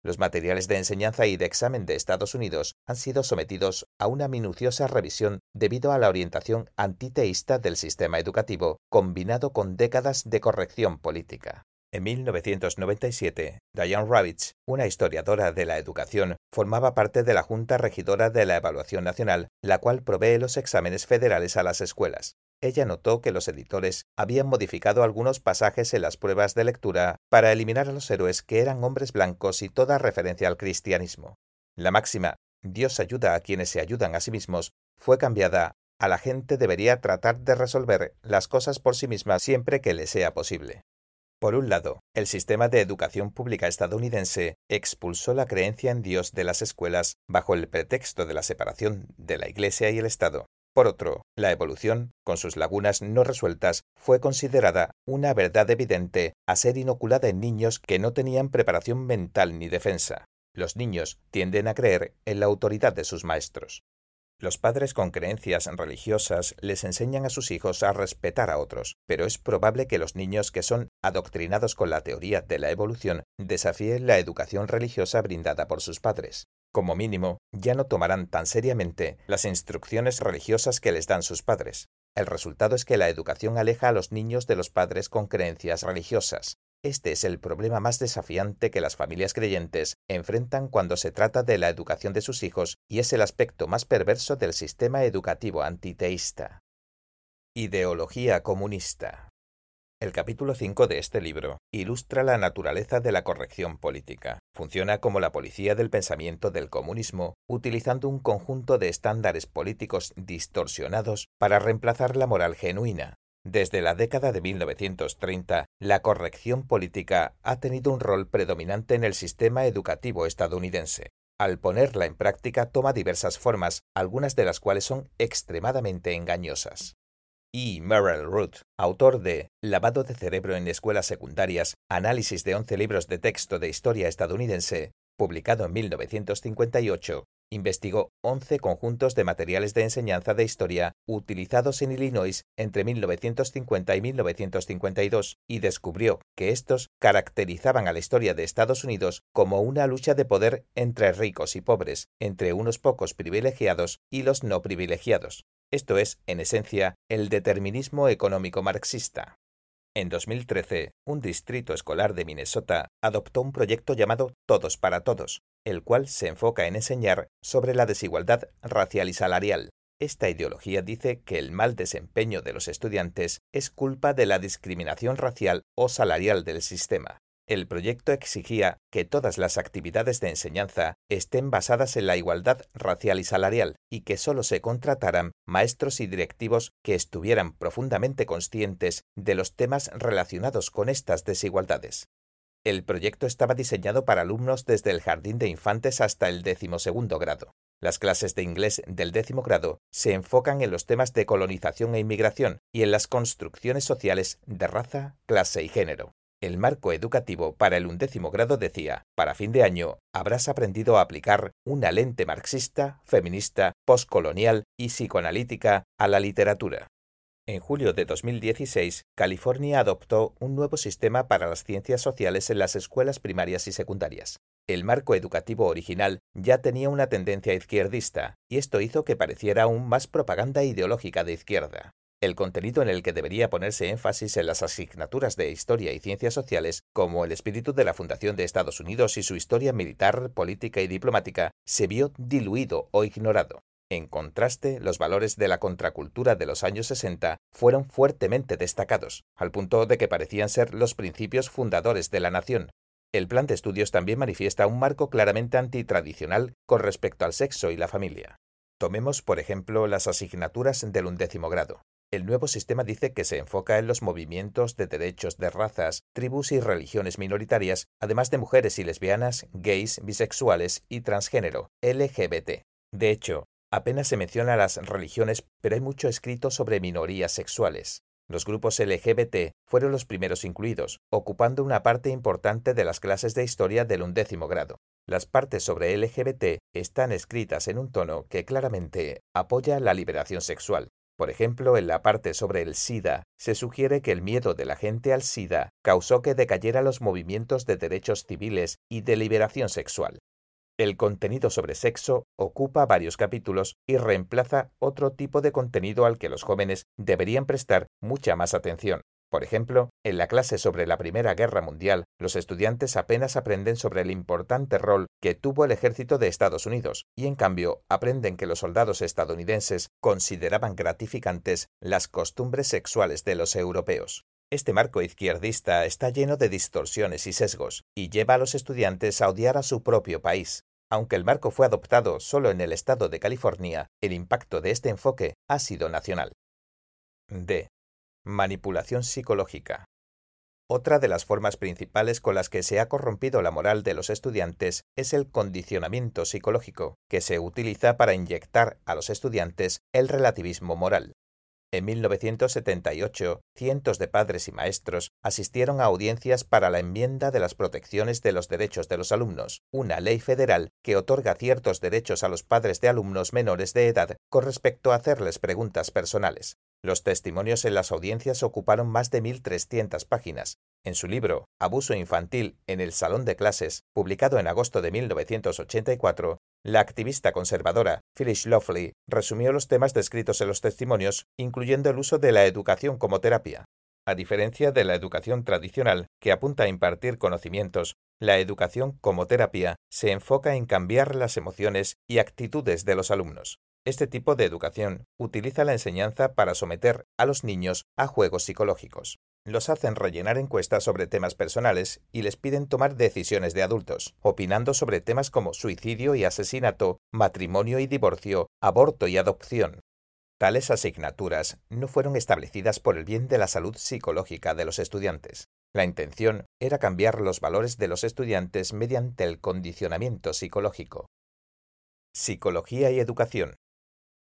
Los materiales de enseñanza y de examen de Estados Unidos han sido sometidos a una minuciosa revisión debido a la orientación antiteísta del sistema educativo, combinado con décadas de corrección política. En 1997, Diane Ravitch, una historiadora de la educación, formaba parte de la Junta Regidora de la Evaluación Nacional, la cual provee los exámenes federales a las escuelas ella notó que los editores habían modificado algunos pasajes en las pruebas de lectura para eliminar a los héroes que eran hombres blancos y toda referencia al cristianismo. La máxima Dios ayuda a quienes se ayudan a sí mismos fue cambiada a la gente debería tratar de resolver las cosas por sí misma siempre que le sea posible. Por un lado, el sistema de educación pública estadounidense expulsó la creencia en Dios de las escuelas bajo el pretexto de la separación de la Iglesia y el Estado. Por otro, la evolución, con sus lagunas no resueltas, fue considerada una verdad evidente a ser inoculada en niños que no tenían preparación mental ni defensa. Los niños tienden a creer en la autoridad de sus maestros. Los padres con creencias religiosas les enseñan a sus hijos a respetar a otros, pero es probable que los niños que son adoctrinados con la teoría de la evolución desafíen la educación religiosa brindada por sus padres. Como mínimo, ya no tomarán tan seriamente las instrucciones religiosas que les dan sus padres. El resultado es que la educación aleja a los niños de los padres con creencias religiosas. Este es el problema más desafiante que las familias creyentes enfrentan cuando se trata de la educación de sus hijos y es el aspecto más perverso del sistema educativo antiteísta. Ideología comunista. El capítulo 5 de este libro ilustra la naturaleza de la corrección política. Funciona como la policía del pensamiento del comunismo, utilizando un conjunto de estándares políticos distorsionados para reemplazar la moral genuina. Desde la década de 1930, la corrección política ha tenido un rol predominante en el sistema educativo estadounidense. Al ponerla en práctica toma diversas formas, algunas de las cuales son extremadamente engañosas. E. Merrill Root, autor de Lavado de cerebro en escuelas secundarias, análisis de 11 libros de texto de historia estadounidense, publicado en 1958, investigó 11 conjuntos de materiales de enseñanza de historia utilizados en Illinois entre 1950 y 1952 y descubrió que estos caracterizaban a la historia de Estados Unidos como una lucha de poder entre ricos y pobres, entre unos pocos privilegiados y los no privilegiados. Esto es, en esencia, el determinismo económico marxista. En 2013, un distrito escolar de Minnesota adoptó un proyecto llamado Todos para Todos, el cual se enfoca en enseñar sobre la desigualdad racial y salarial. Esta ideología dice que el mal desempeño de los estudiantes es culpa de la discriminación racial o salarial del sistema. El proyecto exigía que todas las actividades de enseñanza estén basadas en la igualdad racial y salarial y que solo se contrataran maestros y directivos que estuvieran profundamente conscientes de los temas relacionados con estas desigualdades. El proyecto estaba diseñado para alumnos desde el jardín de infantes hasta el decimosegundo grado. Las clases de inglés del décimo grado se enfocan en los temas de colonización e inmigración y en las construcciones sociales de raza, clase y género. El marco educativo para el undécimo grado decía, para fin de año habrás aprendido a aplicar una lente marxista, feminista, postcolonial y psicoanalítica a la literatura. En julio de 2016, California adoptó un nuevo sistema para las ciencias sociales en las escuelas primarias y secundarias. El marco educativo original ya tenía una tendencia izquierdista, y esto hizo que pareciera aún más propaganda ideológica de izquierda. El contenido en el que debería ponerse énfasis en las asignaturas de historia y ciencias sociales, como el espíritu de la fundación de Estados Unidos y su historia militar, política y diplomática, se vio diluido o ignorado. En contraste, los valores de la contracultura de los años 60 fueron fuertemente destacados, al punto de que parecían ser los principios fundadores de la nación. El plan de estudios también manifiesta un marco claramente antitradicional con respecto al sexo y la familia. Tomemos, por ejemplo, las asignaturas del undécimo grado. El nuevo sistema dice que se enfoca en los movimientos de derechos de razas, tribus y religiones minoritarias, además de mujeres y lesbianas, gays, bisexuales y transgénero, LGBT. De hecho, Apenas se menciona las religiones, pero hay mucho escrito sobre minorías sexuales. Los grupos LGBT fueron los primeros incluidos, ocupando una parte importante de las clases de historia del undécimo grado. Las partes sobre LGBT están escritas en un tono que claramente apoya la liberación sexual. Por ejemplo, en la parte sobre el SIDA, se sugiere que el miedo de la gente al SIDA causó que decayera los movimientos de derechos civiles y de liberación sexual. El contenido sobre sexo ocupa varios capítulos y reemplaza otro tipo de contenido al que los jóvenes deberían prestar mucha más atención. Por ejemplo, en la clase sobre la Primera Guerra Mundial, los estudiantes apenas aprenden sobre el importante rol que tuvo el ejército de Estados Unidos, y en cambio aprenden que los soldados estadounidenses consideraban gratificantes las costumbres sexuales de los europeos. Este marco izquierdista está lleno de distorsiones y sesgos, y lleva a los estudiantes a odiar a su propio país. Aunque el marco fue adoptado solo en el estado de California, el impacto de este enfoque ha sido nacional. D. Manipulación psicológica. Otra de las formas principales con las que se ha corrompido la moral de los estudiantes es el condicionamiento psicológico, que se utiliza para inyectar a los estudiantes el relativismo moral. En 1978, cientos de padres y maestros asistieron a audiencias para la enmienda de las protecciones de los derechos de los alumnos, una ley federal que otorga ciertos derechos a los padres de alumnos menores de edad con respecto a hacerles preguntas personales. Los testimonios en las audiencias ocuparon más de 1.300 páginas. En su libro Abuso infantil en el salón de clases, publicado en agosto de 1984, la activista conservadora Phyllis Lofley resumió los temas descritos en los testimonios, incluyendo el uso de la educación como terapia. A diferencia de la educación tradicional, que apunta a impartir conocimientos, la educación como terapia se enfoca en cambiar las emociones y actitudes de los alumnos. Este tipo de educación utiliza la enseñanza para someter a los niños a juegos psicológicos los hacen rellenar encuestas sobre temas personales y les piden tomar decisiones de adultos, opinando sobre temas como suicidio y asesinato, matrimonio y divorcio, aborto y adopción. Tales asignaturas no fueron establecidas por el bien de la salud psicológica de los estudiantes. La intención era cambiar los valores de los estudiantes mediante el condicionamiento psicológico. Psicología y educación.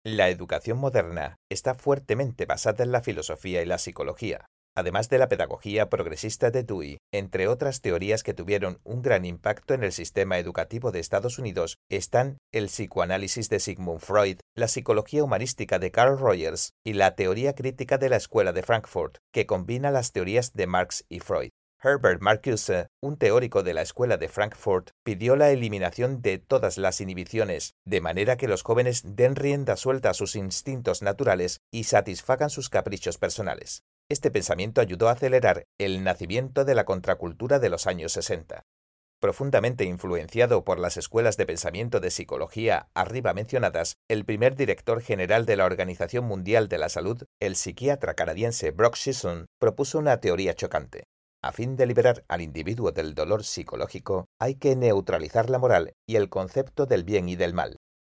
La educación moderna está fuertemente basada en la filosofía y la psicología además de la pedagogía progresista de Dewey, entre otras teorías que tuvieron un gran impacto en el sistema educativo de Estados Unidos, están el psicoanálisis de Sigmund Freud, la psicología humanística de Carl Rogers y la teoría crítica de la Escuela de Frankfurt, que combina las teorías de Marx y Freud. Herbert Marcuse, un teórico de la Escuela de Frankfurt, pidió la eliminación de todas las inhibiciones, de manera que los jóvenes den rienda suelta a sus instintos naturales y satisfagan sus caprichos personales. Este pensamiento ayudó a acelerar el nacimiento de la contracultura de los años 60. Profundamente influenciado por las escuelas de pensamiento de psicología arriba mencionadas, el primer director general de la Organización Mundial de la Salud, el psiquiatra canadiense Brock Sisson, propuso una teoría chocante. A fin de liberar al individuo del dolor psicológico, hay que neutralizar la moral y el concepto del bien y del mal.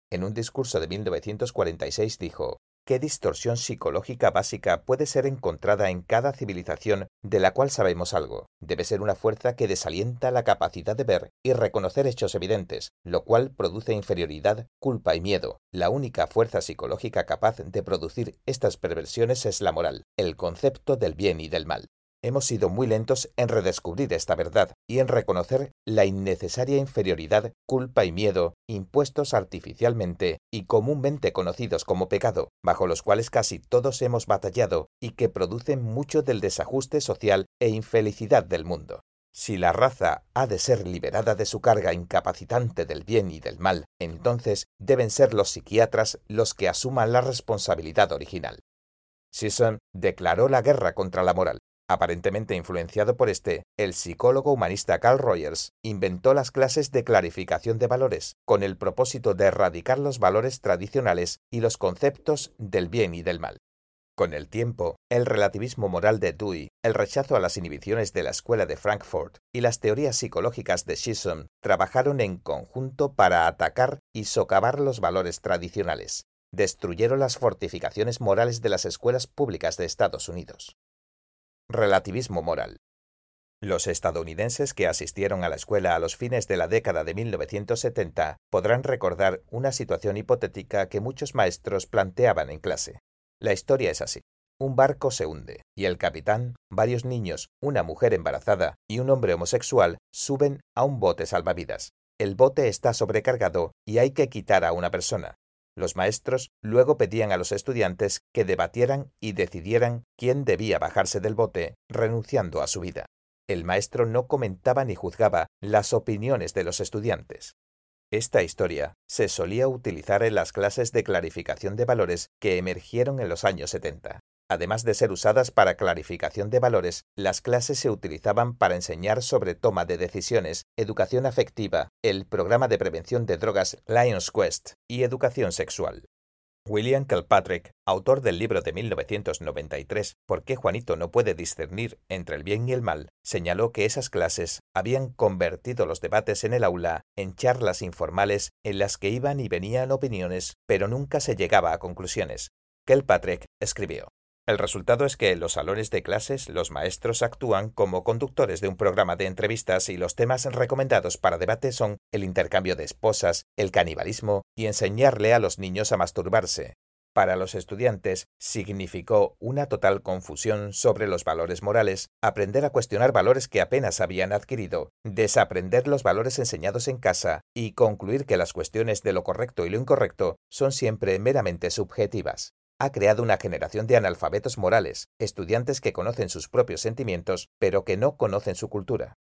En un discurso de 1946 dijo, ¿Qué distorsión psicológica básica puede ser encontrada en cada civilización de la cual sabemos algo? Debe ser una fuerza que desalienta la capacidad de ver y reconocer hechos evidentes, lo cual produce inferioridad, culpa y miedo. La única fuerza psicológica capaz de producir estas perversiones es la moral, el concepto del bien y del mal. Hemos sido muy lentos en redescubrir esta verdad y en reconocer la innecesaria inferioridad, culpa y miedo impuestos artificialmente y comúnmente conocidos como pecado, bajo los cuales casi todos hemos batallado y que producen mucho del desajuste social e infelicidad del mundo. Si la raza ha de ser liberada de su carga incapacitante del bien y del mal, entonces deben ser los psiquiatras los que asuman la responsabilidad original. Sisson declaró la guerra contra la moral. Aparentemente influenciado por este, el psicólogo humanista Carl Rogers inventó las clases de clarificación de valores, con el propósito de erradicar los valores tradicionales y los conceptos del bien y del mal. Con el tiempo, el relativismo moral de Dewey, el rechazo a las inhibiciones de la Escuela de Frankfurt y las teorías psicológicas de Chisholm trabajaron en conjunto para atacar y socavar los valores tradicionales. Destruyeron las fortificaciones morales de las escuelas públicas de Estados Unidos. Relativismo moral. Los estadounidenses que asistieron a la escuela a los fines de la década de 1970 podrán recordar una situación hipotética que muchos maestros planteaban en clase. La historia es así. Un barco se hunde, y el capitán, varios niños, una mujer embarazada y un hombre homosexual suben a un bote salvavidas. El bote está sobrecargado y hay que quitar a una persona. Los maestros luego pedían a los estudiantes que debatieran y decidieran quién debía bajarse del bote, renunciando a su vida. El maestro no comentaba ni juzgaba las opiniones de los estudiantes. Esta historia se solía utilizar en las clases de clarificación de valores que emergieron en los años 70. Además de ser usadas para clarificación de valores, las clases se utilizaban para enseñar sobre toma de decisiones, educación afectiva, el programa de prevención de drogas Lions Quest y educación sexual. William Kilpatrick, autor del libro de 1993 ¿Por qué Juanito no puede discernir entre el bien y el mal?, señaló que esas clases habían convertido los debates en el aula en charlas informales en las que iban y venían opiniones, pero nunca se llegaba a conclusiones. Kilpatrick escribió el resultado es que en los salones de clases los maestros actúan como conductores de un programa de entrevistas y los temas recomendados para debate son el intercambio de esposas, el canibalismo y enseñarle a los niños a masturbarse. Para los estudiantes significó una total confusión sobre los valores morales, aprender a cuestionar valores que apenas habían adquirido, desaprender los valores enseñados en casa y concluir que las cuestiones de lo correcto y lo incorrecto son siempre meramente subjetivas ha creado una generación de analfabetos morales, estudiantes que conocen sus propios sentimientos, pero que no conocen su cultura.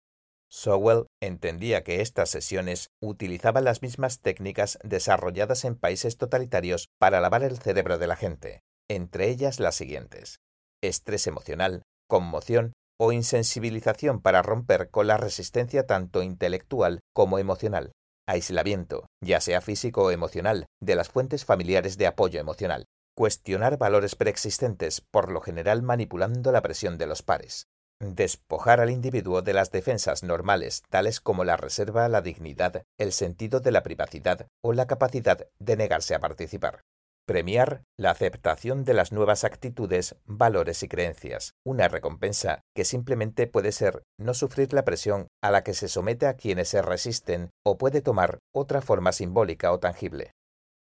Sowell entendía que estas sesiones utilizaban las mismas técnicas desarrolladas en países totalitarios para lavar el cerebro de la gente, entre ellas las siguientes. Estrés emocional, conmoción o insensibilización para romper con la resistencia tanto intelectual como emocional. Aislamiento, ya sea físico o emocional, de las fuentes familiares de apoyo emocional cuestionar valores preexistentes, por lo general manipulando la presión de los pares, despojar al individuo de las defensas normales, tales como la reserva, la dignidad, el sentido de la privacidad o la capacidad de negarse a participar. Premiar la aceptación de las nuevas actitudes, valores y creencias, una recompensa que simplemente puede ser no sufrir la presión a la que se somete a quienes se resisten o puede tomar otra forma simbólica o tangible.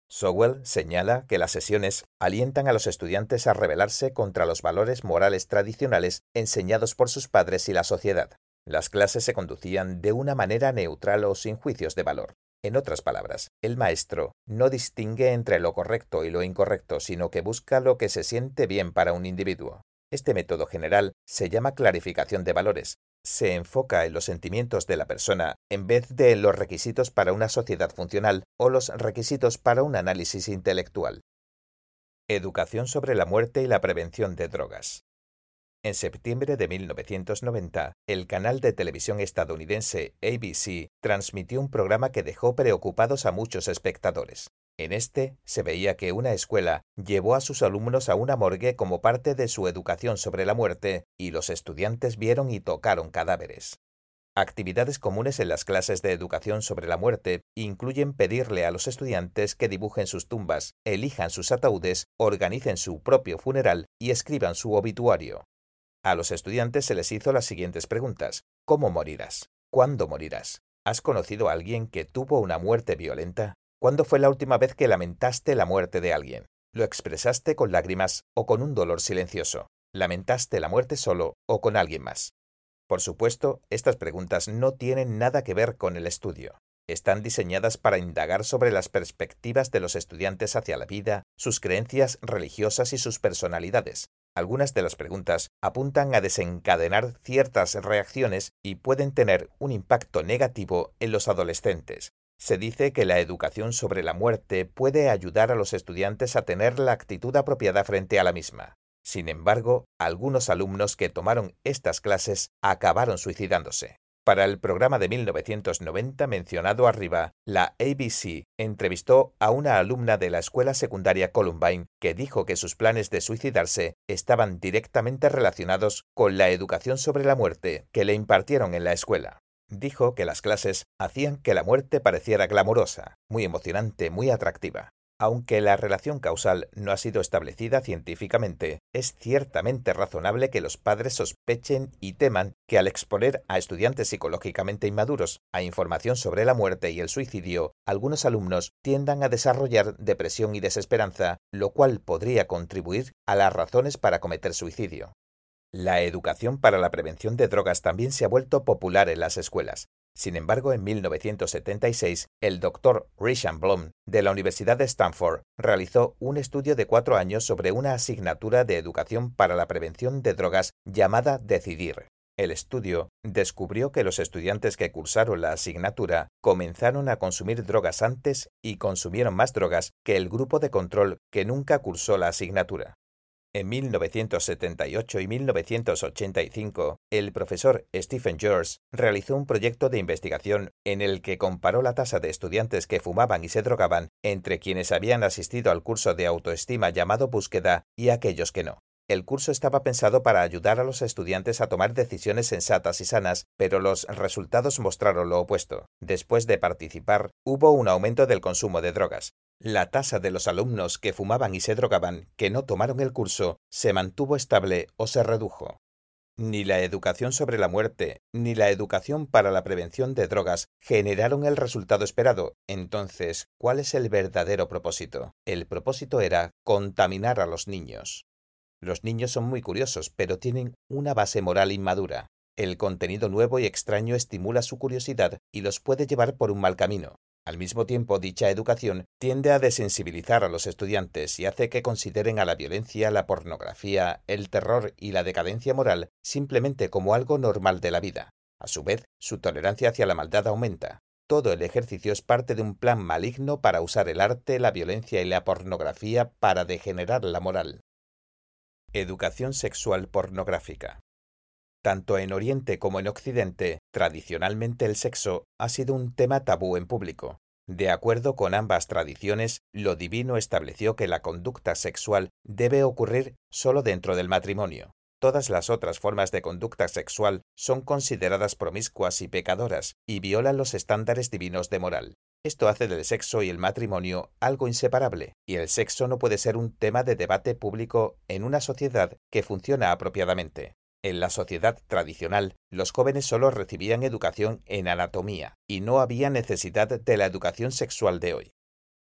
Sowell señala que las sesiones alientan a los estudiantes a rebelarse contra los valores morales tradicionales enseñados por sus padres y la sociedad. Las clases se conducían de una manera neutral o sin juicios de valor. En otras palabras, el maestro no distingue entre lo correcto y lo incorrecto, sino que busca lo que se siente bien para un individuo. Este método general se llama clarificación de valores se enfoca en los sentimientos de la persona en vez de en los requisitos para una sociedad funcional o los requisitos para un análisis intelectual. Educación sobre la muerte y la prevención de drogas. En septiembre de 1990, el canal de televisión estadounidense ABC transmitió un programa que dejó preocupados a muchos espectadores. En este se veía que una escuela llevó a sus alumnos a una morgue como parte de su educación sobre la muerte y los estudiantes vieron y tocaron cadáveres. Actividades comunes en las clases de educación sobre la muerte incluyen pedirle a los estudiantes que dibujen sus tumbas, elijan sus ataúdes, organicen su propio funeral y escriban su obituario. A los estudiantes se les hizo las siguientes preguntas. ¿Cómo morirás? ¿Cuándo morirás? ¿Has conocido a alguien que tuvo una muerte violenta? ¿Cuándo fue la última vez que lamentaste la muerte de alguien? ¿Lo expresaste con lágrimas o con un dolor silencioso? ¿Lamentaste la muerte solo o con alguien más? Por supuesto, estas preguntas no tienen nada que ver con el estudio. Están diseñadas para indagar sobre las perspectivas de los estudiantes hacia la vida, sus creencias religiosas y sus personalidades. Algunas de las preguntas apuntan a desencadenar ciertas reacciones y pueden tener un impacto negativo en los adolescentes. Se dice que la educación sobre la muerte puede ayudar a los estudiantes a tener la actitud apropiada frente a la misma. Sin embargo, algunos alumnos que tomaron estas clases acabaron suicidándose. Para el programa de 1990 mencionado arriba, la ABC entrevistó a una alumna de la escuela secundaria Columbine que dijo que sus planes de suicidarse estaban directamente relacionados con la educación sobre la muerte que le impartieron en la escuela. Dijo que las clases hacían que la muerte pareciera glamorosa, muy emocionante, muy atractiva. Aunque la relación causal no ha sido establecida científicamente, es ciertamente razonable que los padres sospechen y teman que al exponer a estudiantes psicológicamente inmaduros a información sobre la muerte y el suicidio, algunos alumnos tiendan a desarrollar depresión y desesperanza, lo cual podría contribuir a las razones para cometer suicidio. La educación para la prevención de drogas también se ha vuelto popular en las escuelas. Sin embargo, en 1976, el doctor Richard Blum de la Universidad de Stanford realizó un estudio de cuatro años sobre una asignatura de educación para la prevención de drogas llamada Decidir. El estudio descubrió que los estudiantes que cursaron la asignatura comenzaron a consumir drogas antes y consumieron más drogas que el grupo de control que nunca cursó la asignatura. En 1978 y 1985, el profesor Stephen George realizó un proyecto de investigación en el que comparó la tasa de estudiantes que fumaban y se drogaban entre quienes habían asistido al curso de autoestima llamado Búsqueda y aquellos que no. El curso estaba pensado para ayudar a los estudiantes a tomar decisiones sensatas y sanas, pero los resultados mostraron lo opuesto. Después de participar, hubo un aumento del consumo de drogas. La tasa de los alumnos que fumaban y se drogaban que no tomaron el curso se mantuvo estable o se redujo. Ni la educación sobre la muerte, ni la educación para la prevención de drogas generaron el resultado esperado. Entonces, ¿cuál es el verdadero propósito? El propósito era contaminar a los niños. Los niños son muy curiosos, pero tienen una base moral inmadura. El contenido nuevo y extraño estimula su curiosidad y los puede llevar por un mal camino. Al mismo tiempo, dicha educación tiende a desensibilizar a los estudiantes y hace que consideren a la violencia, la pornografía, el terror y la decadencia moral simplemente como algo normal de la vida. A su vez, su tolerancia hacia la maldad aumenta. Todo el ejercicio es parte de un plan maligno para usar el arte, la violencia y la pornografía para degenerar la moral. Educación sexual pornográfica. Tanto en Oriente como en Occidente, tradicionalmente el sexo ha sido un tema tabú en público. De acuerdo con ambas tradiciones, lo divino estableció que la conducta sexual debe ocurrir solo dentro del matrimonio. Todas las otras formas de conducta sexual son consideradas promiscuas y pecadoras y violan los estándares divinos de moral. Esto hace del sexo y el matrimonio algo inseparable, y el sexo no puede ser un tema de debate público en una sociedad que funciona apropiadamente. En la sociedad tradicional, los jóvenes solo recibían educación en anatomía y no había necesidad de la educación sexual de hoy.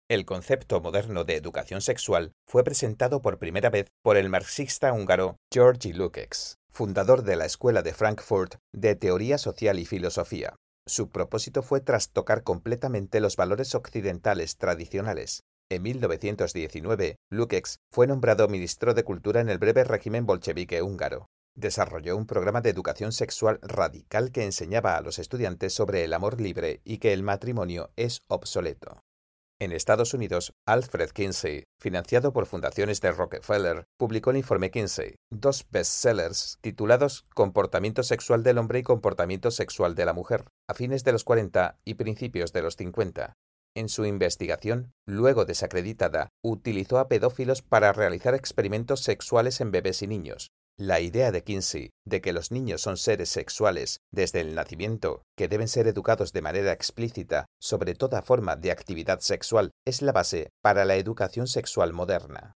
El concepto moderno de educación sexual fue presentado por primera vez por el marxista húngaro Georgi Lukács, fundador de la Escuela de Frankfurt de Teoría Social y Filosofía. Su propósito fue trastocar completamente los valores occidentales tradicionales. En 1919, Lukács fue nombrado ministro de Cultura en el breve régimen bolchevique húngaro. Desarrolló un programa de educación sexual radical que enseñaba a los estudiantes sobre el amor libre y que el matrimonio es obsoleto. En Estados Unidos, Alfred Kinsey, financiado por fundaciones de Rockefeller, publicó el informe Kinsey, dos bestsellers titulados Comportamiento sexual del hombre y Comportamiento sexual de la mujer, a fines de los 40 y principios de los 50. En su investigación, luego desacreditada, utilizó a pedófilos para realizar experimentos sexuales en bebés y niños, la idea de Kinsey de que los niños son seres sexuales desde el nacimiento, que deben ser educados de manera explícita sobre toda forma de actividad sexual, es la base para la educación sexual moderna.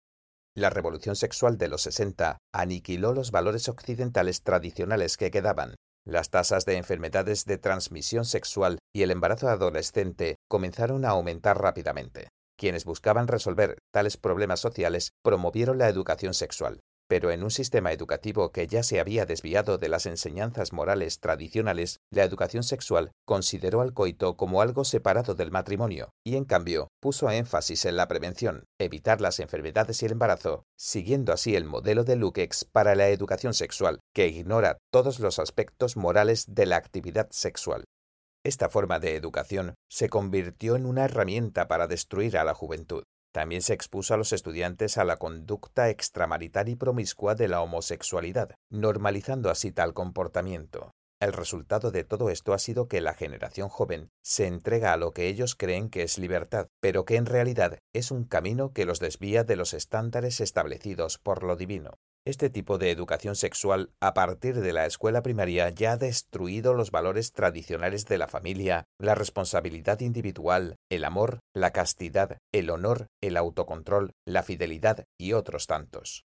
La revolución sexual de los 60 aniquiló los valores occidentales tradicionales que quedaban. Las tasas de enfermedades de transmisión sexual y el embarazo adolescente comenzaron a aumentar rápidamente. Quienes buscaban resolver tales problemas sociales promovieron la educación sexual. Pero en un sistema educativo que ya se había desviado de las enseñanzas morales tradicionales, la educación sexual consideró al coito como algo separado del matrimonio y en cambio puso énfasis en la prevención, evitar las enfermedades y el embarazo, siguiendo así el modelo de Lukex para la educación sexual, que ignora todos los aspectos morales de la actividad sexual. Esta forma de educación se convirtió en una herramienta para destruir a la juventud. También se expuso a los estudiantes a la conducta extramarital y promiscua de la homosexualidad, normalizando así tal comportamiento. El resultado de todo esto ha sido que la generación joven se entrega a lo que ellos creen que es libertad, pero que en realidad es un camino que los desvía de los estándares establecidos por lo divino. Este tipo de educación sexual a partir de la escuela primaria ya ha destruido los valores tradicionales de la familia, la responsabilidad individual, el amor, la castidad, el honor, el autocontrol, la fidelidad y otros tantos.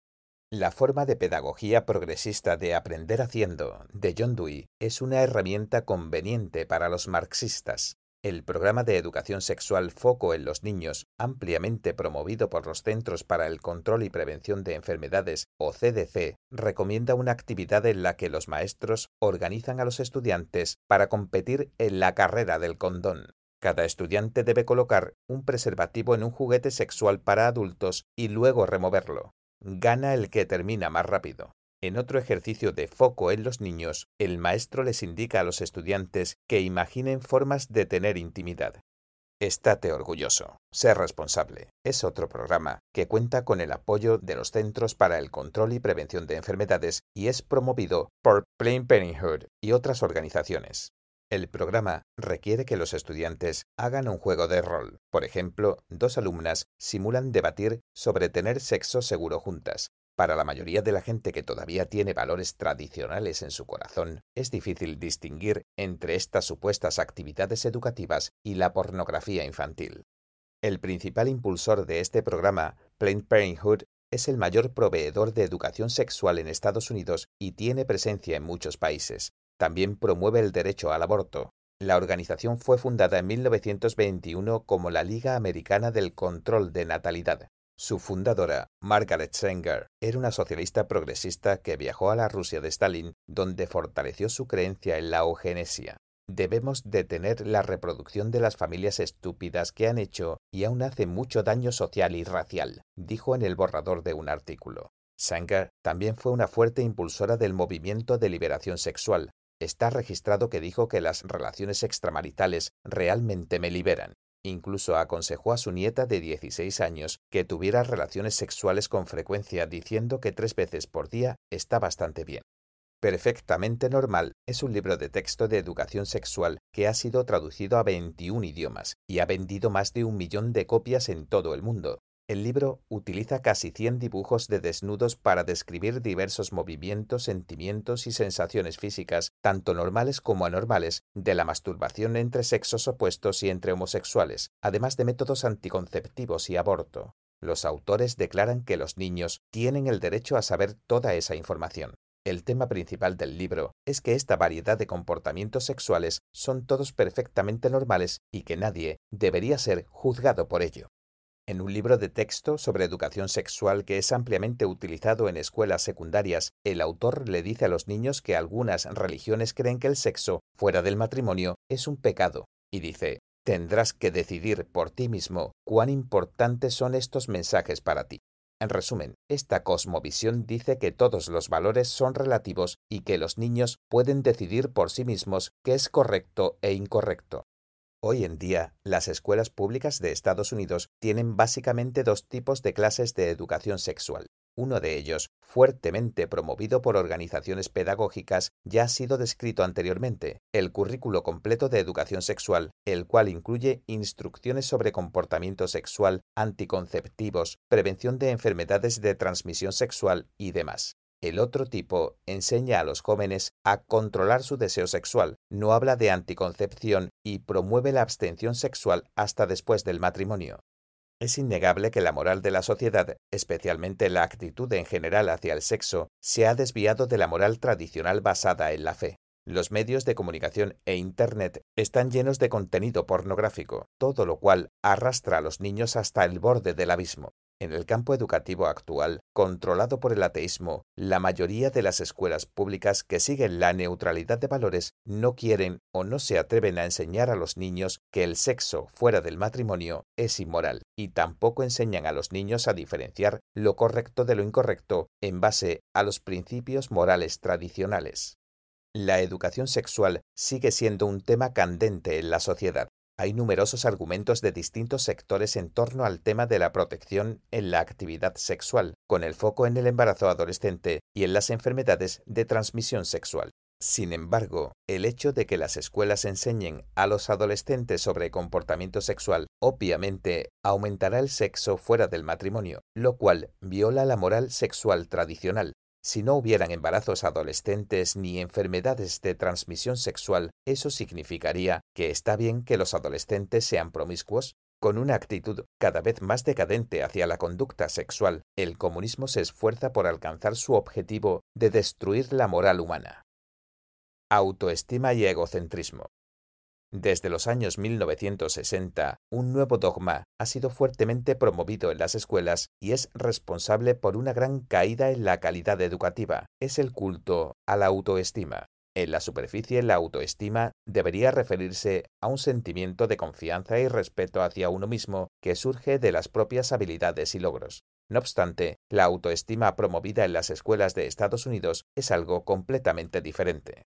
La forma de pedagogía progresista de aprender haciendo de John Dewey es una herramienta conveniente para los marxistas, el programa de educación sexual Foco en los niños, ampliamente promovido por los Centros para el Control y Prevención de Enfermedades o CDC, recomienda una actividad en la que los maestros organizan a los estudiantes para competir en la carrera del condón. Cada estudiante debe colocar un preservativo en un juguete sexual para adultos y luego removerlo. Gana el que termina más rápido. En otro ejercicio de foco en los niños, el maestro les indica a los estudiantes que imaginen formas de tener intimidad. Estate orgulloso, sé responsable. Es otro programa que cuenta con el apoyo de los Centros para el Control y Prevención de Enfermedades y es promovido por Planned Parenthood y otras organizaciones. El programa requiere que los estudiantes hagan un juego de rol. Por ejemplo, dos alumnas simulan debatir sobre tener sexo seguro juntas, para la mayoría de la gente que todavía tiene valores tradicionales en su corazón, es difícil distinguir entre estas supuestas actividades educativas y la pornografía infantil. El principal impulsor de este programa, Planned Parenthood, es el mayor proveedor de educación sexual en Estados Unidos y tiene presencia en muchos países. También promueve el derecho al aborto. La organización fue fundada en 1921 como la Liga Americana del Control de Natalidad. Su fundadora, Margaret Sanger, era una socialista progresista que viajó a la Rusia de Stalin, donde fortaleció su creencia en la eugenesia. Debemos detener la reproducción de las familias estúpidas que han hecho y aún hace mucho daño social y racial, dijo en el borrador de un artículo. Sanger también fue una fuerte impulsora del movimiento de liberación sexual. Está registrado que dijo que las relaciones extramaritales realmente me liberan. Incluso aconsejó a su nieta de 16 años que tuviera relaciones sexuales con frecuencia diciendo que tres veces por día está bastante bien. Perfectamente Normal es un libro de texto de educación sexual que ha sido traducido a 21 idiomas y ha vendido más de un millón de copias en todo el mundo. El libro utiliza casi 100 dibujos de desnudos para describir diversos movimientos, sentimientos y sensaciones físicas, tanto normales como anormales, de la masturbación entre sexos opuestos y entre homosexuales, además de métodos anticonceptivos y aborto. Los autores declaran que los niños tienen el derecho a saber toda esa información. El tema principal del libro es que esta variedad de comportamientos sexuales son todos perfectamente normales y que nadie debería ser juzgado por ello. En un libro de texto sobre educación sexual que es ampliamente utilizado en escuelas secundarias, el autor le dice a los niños que algunas religiones creen que el sexo fuera del matrimonio es un pecado, y dice, tendrás que decidir por ti mismo cuán importantes son estos mensajes para ti. En resumen, esta cosmovisión dice que todos los valores son relativos y que los niños pueden decidir por sí mismos qué es correcto e incorrecto. Hoy en día, las escuelas públicas de Estados Unidos tienen básicamente dos tipos de clases de educación sexual. Uno de ellos, fuertemente promovido por organizaciones pedagógicas, ya ha sido descrito anteriormente, el currículo completo de educación sexual, el cual incluye instrucciones sobre comportamiento sexual, anticonceptivos, prevención de enfermedades de transmisión sexual y demás. El otro tipo enseña a los jóvenes a controlar su deseo sexual, no habla de anticoncepción y promueve la abstención sexual hasta después del matrimonio. Es innegable que la moral de la sociedad, especialmente la actitud en general hacia el sexo, se ha desviado de la moral tradicional basada en la fe. Los medios de comunicación e Internet están llenos de contenido pornográfico, todo lo cual arrastra a los niños hasta el borde del abismo. En el campo educativo actual, controlado por el ateísmo, la mayoría de las escuelas públicas que siguen la neutralidad de valores no quieren o no se atreven a enseñar a los niños que el sexo fuera del matrimonio es inmoral y tampoco enseñan a los niños a diferenciar lo correcto de lo incorrecto en base a los principios morales tradicionales. La educación sexual sigue siendo un tema candente en la sociedad. Hay numerosos argumentos de distintos sectores en torno al tema de la protección en la actividad sexual, con el foco en el embarazo adolescente y en las enfermedades de transmisión sexual. Sin embargo, el hecho de que las escuelas enseñen a los adolescentes sobre comportamiento sexual obviamente aumentará el sexo fuera del matrimonio, lo cual viola la moral sexual tradicional, si no hubieran embarazos adolescentes ni enfermedades de transmisión sexual, eso significaría que está bien que los adolescentes sean promiscuos. Con una actitud cada vez más decadente hacia la conducta sexual, el comunismo se esfuerza por alcanzar su objetivo de destruir la moral humana. Autoestima y egocentrismo. Desde los años 1960, un nuevo dogma ha sido fuertemente promovido en las escuelas y es responsable por una gran caída en la calidad educativa. Es el culto a la autoestima. En la superficie, la autoestima debería referirse a un sentimiento de confianza y respeto hacia uno mismo que surge de las propias habilidades y logros. No obstante, la autoestima promovida en las escuelas de Estados Unidos es algo completamente diferente.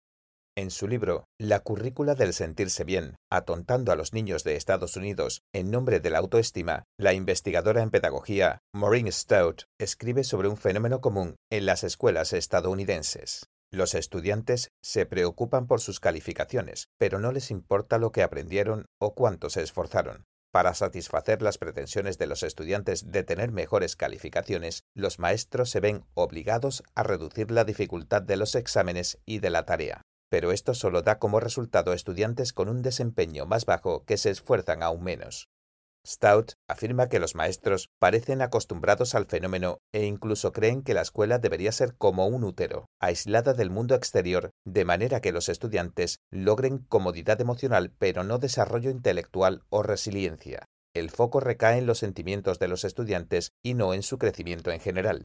En su libro La currícula del sentirse bien, atontando a los niños de Estados Unidos en nombre de la autoestima, la investigadora en pedagogía Maureen Stout escribe sobre un fenómeno común en las escuelas estadounidenses. Los estudiantes se preocupan por sus calificaciones, pero no les importa lo que aprendieron o cuánto se esforzaron. Para satisfacer las pretensiones de los estudiantes de tener mejores calificaciones, los maestros se ven obligados a reducir la dificultad de los exámenes y de la tarea pero esto solo da como resultado estudiantes con un desempeño más bajo que se esfuerzan aún menos. Stout afirma que los maestros parecen acostumbrados al fenómeno e incluso creen que la escuela debería ser como un útero, aislada del mundo exterior, de manera que los estudiantes logren comodidad emocional pero no desarrollo intelectual o resiliencia. El foco recae en los sentimientos de los estudiantes y no en su crecimiento en general.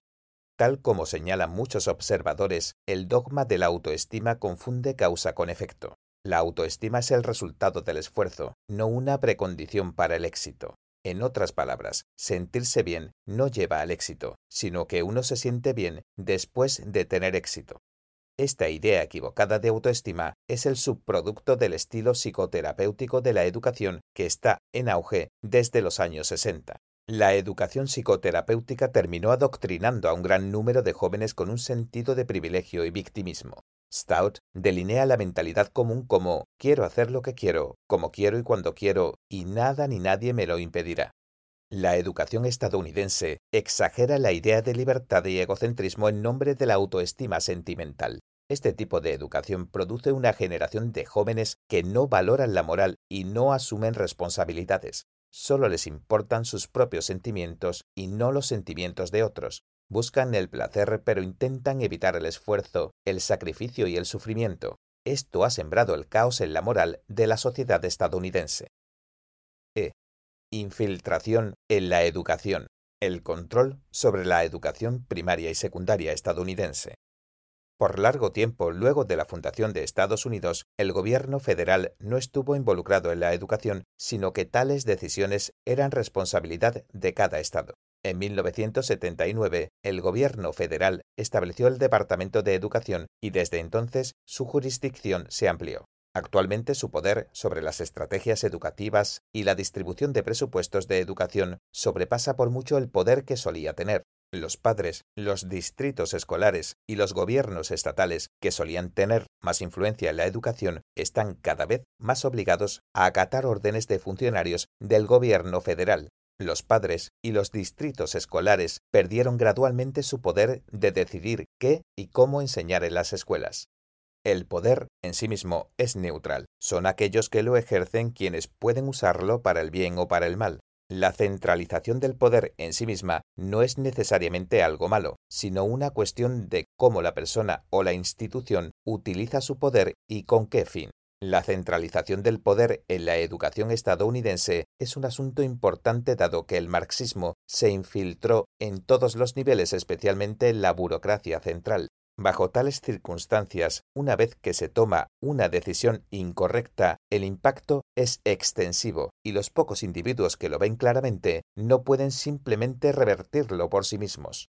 Tal como señalan muchos observadores, el dogma de la autoestima confunde causa con efecto. La autoestima es el resultado del esfuerzo, no una precondición para el éxito. En otras palabras, sentirse bien no lleva al éxito, sino que uno se siente bien después de tener éxito. Esta idea equivocada de autoestima es el subproducto del estilo psicoterapéutico de la educación que está en auge desde los años 60. La educación psicoterapéutica terminó adoctrinando a un gran número de jóvenes con un sentido de privilegio y victimismo. Stout delinea la mentalidad común como quiero hacer lo que quiero, como quiero y cuando quiero, y nada ni nadie me lo impedirá. La educación estadounidense exagera la idea de libertad y egocentrismo en nombre de la autoestima sentimental. Este tipo de educación produce una generación de jóvenes que no valoran la moral y no asumen responsabilidades. Solo les importan sus propios sentimientos y no los sentimientos de otros. Buscan el placer pero intentan evitar el esfuerzo, el sacrificio y el sufrimiento. Esto ha sembrado el caos en la moral de la sociedad estadounidense. E. Infiltración en la educación. El control sobre la educación primaria y secundaria estadounidense. Por largo tiempo luego de la fundación de Estados Unidos, el gobierno federal no estuvo involucrado en la educación, sino que tales decisiones eran responsabilidad de cada estado. En 1979, el gobierno federal estableció el Departamento de Educación y desde entonces su jurisdicción se amplió. Actualmente su poder sobre las estrategias educativas y la distribución de presupuestos de educación sobrepasa por mucho el poder que solía tener. Los padres, los distritos escolares y los gobiernos estatales, que solían tener más influencia en la educación, están cada vez más obligados a acatar órdenes de funcionarios del gobierno federal. Los padres y los distritos escolares perdieron gradualmente su poder de decidir qué y cómo enseñar en las escuelas. El poder en sí mismo es neutral. Son aquellos que lo ejercen quienes pueden usarlo para el bien o para el mal. La centralización del poder en sí misma no es necesariamente algo malo, sino una cuestión de cómo la persona o la institución utiliza su poder y con qué fin. La centralización del poder en la educación estadounidense es un asunto importante dado que el marxismo se infiltró en todos los niveles, especialmente en la burocracia central. Bajo tales circunstancias, una vez que se toma una decisión incorrecta, el impacto es extensivo y los pocos individuos que lo ven claramente no pueden simplemente revertirlo por sí mismos.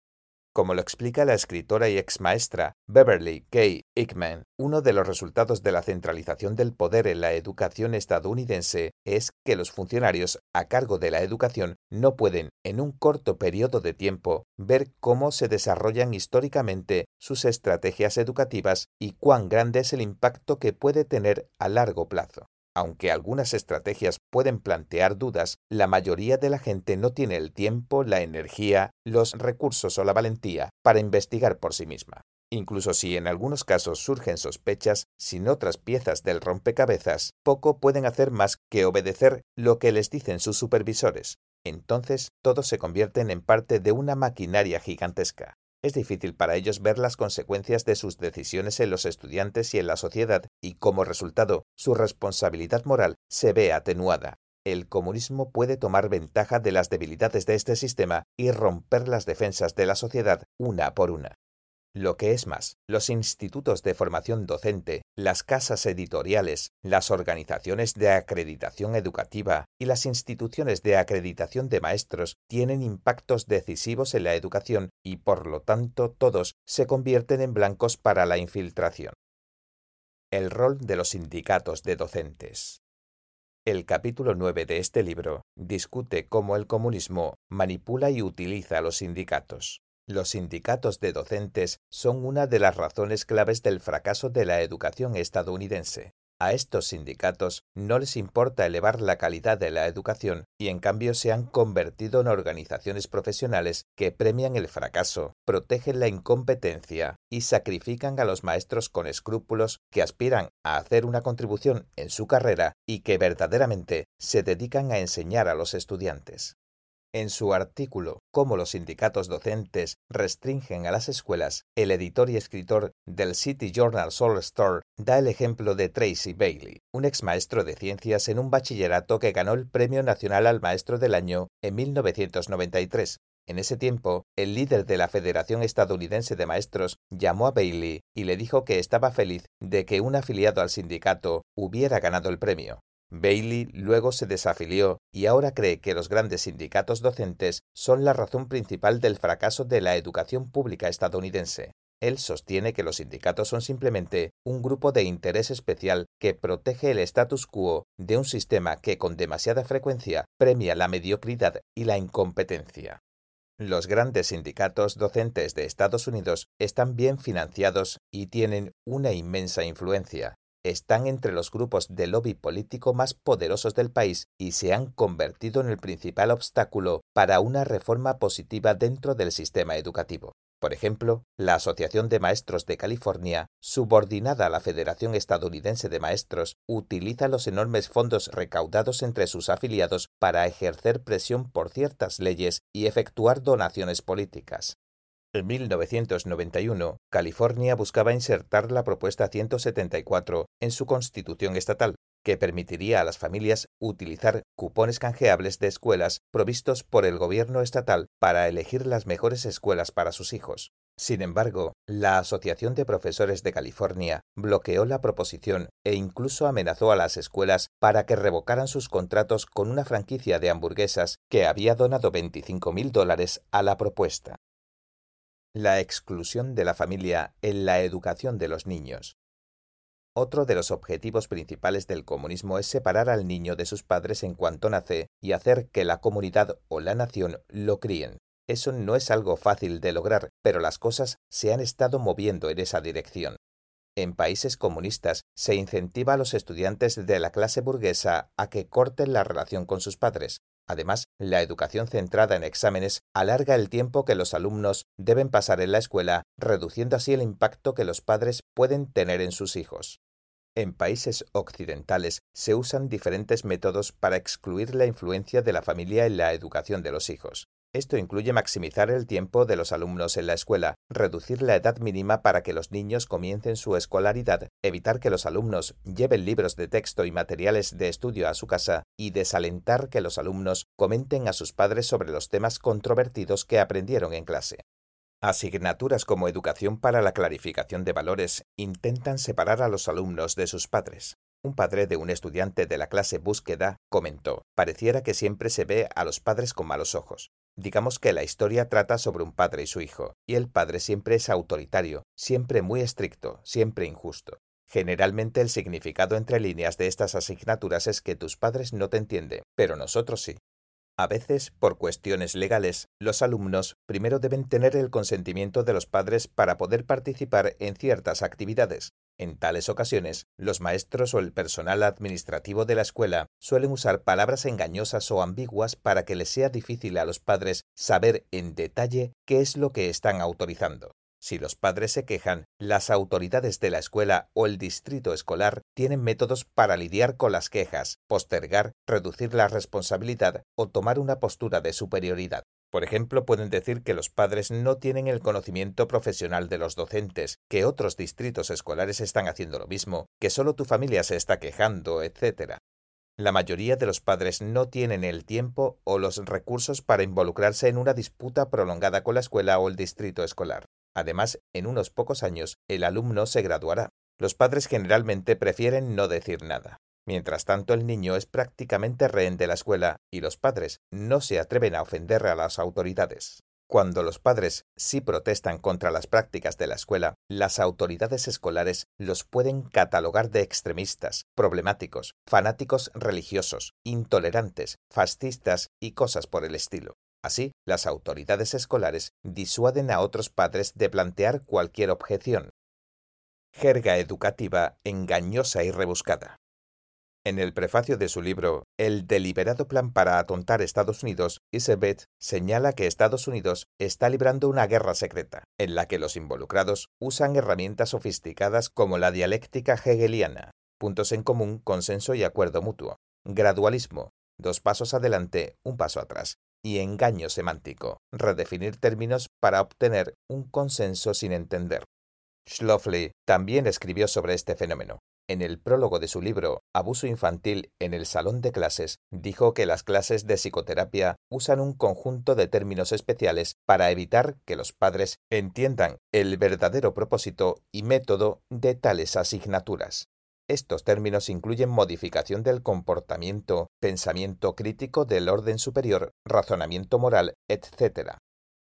Como lo explica la escritora y ex maestra Beverly K. Hickman, uno de los resultados de la centralización del poder en la educación estadounidense es que los funcionarios a cargo de la educación no pueden, en un corto periodo de tiempo, ver cómo se desarrollan históricamente sus estrategias educativas y cuán grande es el impacto que puede tener a largo plazo. Aunque algunas estrategias pueden plantear dudas, la mayoría de la gente no tiene el tiempo, la energía, los recursos o la valentía para investigar por sí misma. Incluso si en algunos casos surgen sospechas, sin otras piezas del rompecabezas, poco pueden hacer más que obedecer lo que les dicen sus supervisores. Entonces, todos se convierten en parte de una maquinaria gigantesca. Es difícil para ellos ver las consecuencias de sus decisiones en los estudiantes y en la sociedad, y como resultado, su responsabilidad moral se ve atenuada. El comunismo puede tomar ventaja de las debilidades de este sistema y romper las defensas de la sociedad una por una. Lo que es más, los institutos de formación docente, las casas editoriales, las organizaciones de acreditación educativa y las instituciones de acreditación de maestros tienen impactos decisivos en la educación y por lo tanto todos se convierten en blancos para la infiltración. El rol de los sindicatos de docentes. El capítulo 9 de este libro discute cómo el comunismo manipula y utiliza a los sindicatos. Los sindicatos de docentes son una de las razones claves del fracaso de la educación estadounidense. A estos sindicatos no les importa elevar la calidad de la educación y en cambio se han convertido en organizaciones profesionales que premian el fracaso, protegen la incompetencia y sacrifican a los maestros con escrúpulos que aspiran a hacer una contribución en su carrera y que verdaderamente se dedican a enseñar a los estudiantes. En su artículo Cómo los sindicatos docentes restringen a las escuelas, el editor y escritor del City Journal Soul Store da el ejemplo de Tracy Bailey, un ex maestro de ciencias en un bachillerato que ganó el Premio Nacional al Maestro del Año en 1993. En ese tiempo, el líder de la Federación Estadounidense de Maestros llamó a Bailey y le dijo que estaba feliz de que un afiliado al sindicato hubiera ganado el premio. Bailey luego se desafilió y ahora cree que los grandes sindicatos docentes son la razón principal del fracaso de la educación pública estadounidense. Él sostiene que los sindicatos son simplemente un grupo de interés especial que protege el status quo de un sistema que con demasiada frecuencia premia la mediocridad y la incompetencia. Los grandes sindicatos docentes de Estados Unidos están bien financiados y tienen una inmensa influencia están entre los grupos de lobby político más poderosos del país y se han convertido en el principal obstáculo para una reforma positiva dentro del sistema educativo. Por ejemplo, la Asociación de Maestros de California, subordinada a la Federación Estadounidense de Maestros, utiliza los enormes fondos recaudados entre sus afiliados para ejercer presión por ciertas leyes y efectuar donaciones políticas. En 1991, California buscaba insertar la propuesta 174 en su constitución estatal, que permitiría a las familias utilizar cupones canjeables de escuelas provistos por el gobierno estatal para elegir las mejores escuelas para sus hijos. Sin embargo, la Asociación de Profesores de California bloqueó la proposición e incluso amenazó a las escuelas para que revocaran sus contratos con una franquicia de hamburguesas que había donado 25 mil dólares a la propuesta la exclusión de la familia en la educación de los niños. Otro de los objetivos principales del comunismo es separar al niño de sus padres en cuanto nace y hacer que la comunidad o la nación lo críen. Eso no es algo fácil de lograr, pero las cosas se han estado moviendo en esa dirección. En países comunistas se incentiva a los estudiantes de la clase burguesa a que corten la relación con sus padres, Además, la educación centrada en exámenes alarga el tiempo que los alumnos deben pasar en la escuela, reduciendo así el impacto que los padres pueden tener en sus hijos. En países occidentales se usan diferentes métodos para excluir la influencia de la familia en la educación de los hijos. Esto incluye maximizar el tiempo de los alumnos en la escuela, reducir la edad mínima para que los niños comiencen su escolaridad, evitar que los alumnos lleven libros de texto y materiales de estudio a su casa y desalentar que los alumnos comenten a sus padres sobre los temas controvertidos que aprendieron en clase. Asignaturas como educación para la clarificación de valores intentan separar a los alumnos de sus padres. Un padre de un estudiante de la clase búsqueda comentó, pareciera que siempre se ve a los padres con malos ojos. Digamos que la historia trata sobre un padre y su hijo, y el padre siempre es autoritario, siempre muy estricto, siempre injusto. Generalmente el significado entre líneas de estas asignaturas es que tus padres no te entienden, pero nosotros sí. A veces, por cuestiones legales, los alumnos primero deben tener el consentimiento de los padres para poder participar en ciertas actividades. En tales ocasiones, los maestros o el personal administrativo de la escuela suelen usar palabras engañosas o ambiguas para que les sea difícil a los padres saber en detalle qué es lo que están autorizando. Si los padres se quejan, las autoridades de la escuela o el distrito escolar tienen métodos para lidiar con las quejas, postergar, reducir la responsabilidad o tomar una postura de superioridad. Por ejemplo, pueden decir que los padres no tienen el conocimiento profesional de los docentes, que otros distritos escolares están haciendo lo mismo, que solo tu familia se está quejando, etc. La mayoría de los padres no tienen el tiempo o los recursos para involucrarse en una disputa prolongada con la escuela o el distrito escolar. Además, en unos pocos años, el alumno se graduará. Los padres generalmente prefieren no decir nada. Mientras tanto, el niño es prácticamente rehén de la escuela y los padres no se atreven a ofender a las autoridades. Cuando los padres sí protestan contra las prácticas de la escuela, las autoridades escolares los pueden catalogar de extremistas, problemáticos, fanáticos religiosos, intolerantes, fascistas y cosas por el estilo. Así, las autoridades escolares disuaden a otros padres de plantear cualquier objeción. Jerga educativa engañosa y rebuscada. En el prefacio de su libro El deliberado plan para atontar Estados Unidos, Isabeth señala que Estados Unidos está librando una guerra secreta, en la que los involucrados usan herramientas sofisticadas como la dialéctica hegeliana, puntos en común, consenso y acuerdo mutuo, gradualismo, dos pasos adelante, un paso atrás, y engaño semántico, redefinir términos para obtener un consenso sin entender. Schlofly también escribió sobre este fenómeno. En el prólogo de su libro Abuso infantil en el salón de clases, dijo que las clases de psicoterapia usan un conjunto de términos especiales para evitar que los padres entiendan el verdadero propósito y método de tales asignaturas. Estos términos incluyen modificación del comportamiento, pensamiento crítico del orden superior, razonamiento moral, etc.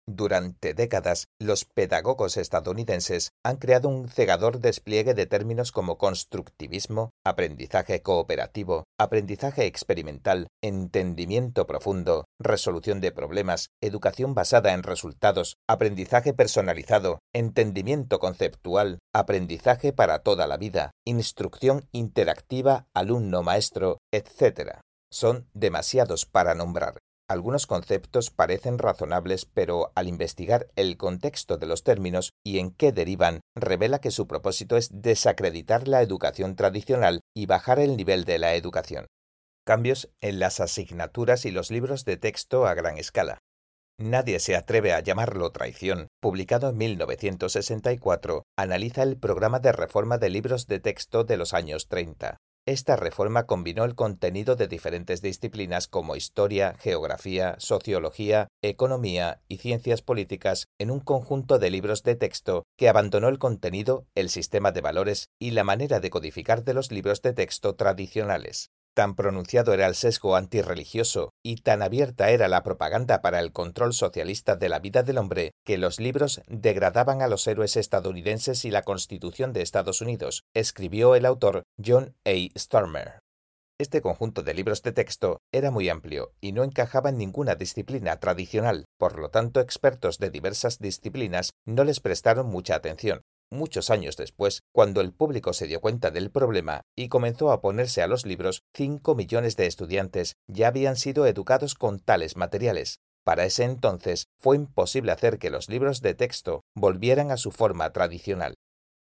Durante décadas, los pedagogos estadounidenses han creado un cegador despliegue de términos como constructivismo, aprendizaje cooperativo, aprendizaje experimental, entendimiento profundo, resolución de problemas, educación basada en resultados, aprendizaje personalizado, entendimiento conceptual, aprendizaje para toda la vida, instrucción interactiva alumno-maestro, etc. Son demasiados para nombrar. Algunos conceptos parecen razonables, pero al investigar el contexto de los términos y en qué derivan, revela que su propósito es desacreditar la educación tradicional y bajar el nivel de la educación. Cambios en las asignaturas y los libros de texto a gran escala. Nadie se atreve a llamarlo traición, publicado en 1964, analiza el programa de reforma de libros de texto de los años 30. Esta reforma combinó el contenido de diferentes disciplinas como historia, geografía, sociología, economía y ciencias políticas en un conjunto de libros de texto que abandonó el contenido, el sistema de valores y la manera de codificar de los libros de texto tradicionales. Tan pronunciado era el sesgo antirreligioso y tan abierta era la propaganda para el control socialista de la vida del hombre que los libros degradaban a los héroes estadounidenses y la Constitución de Estados Unidos, escribió el autor John A. Stormer. Este conjunto de libros de texto era muy amplio y no encajaba en ninguna disciplina tradicional, por lo tanto expertos de diversas disciplinas no les prestaron mucha atención, Muchos años después, cuando el público se dio cuenta del problema y comenzó a ponerse a los libros, 5 millones de estudiantes ya habían sido educados con tales materiales. Para ese entonces fue imposible hacer que los libros de texto volvieran a su forma tradicional.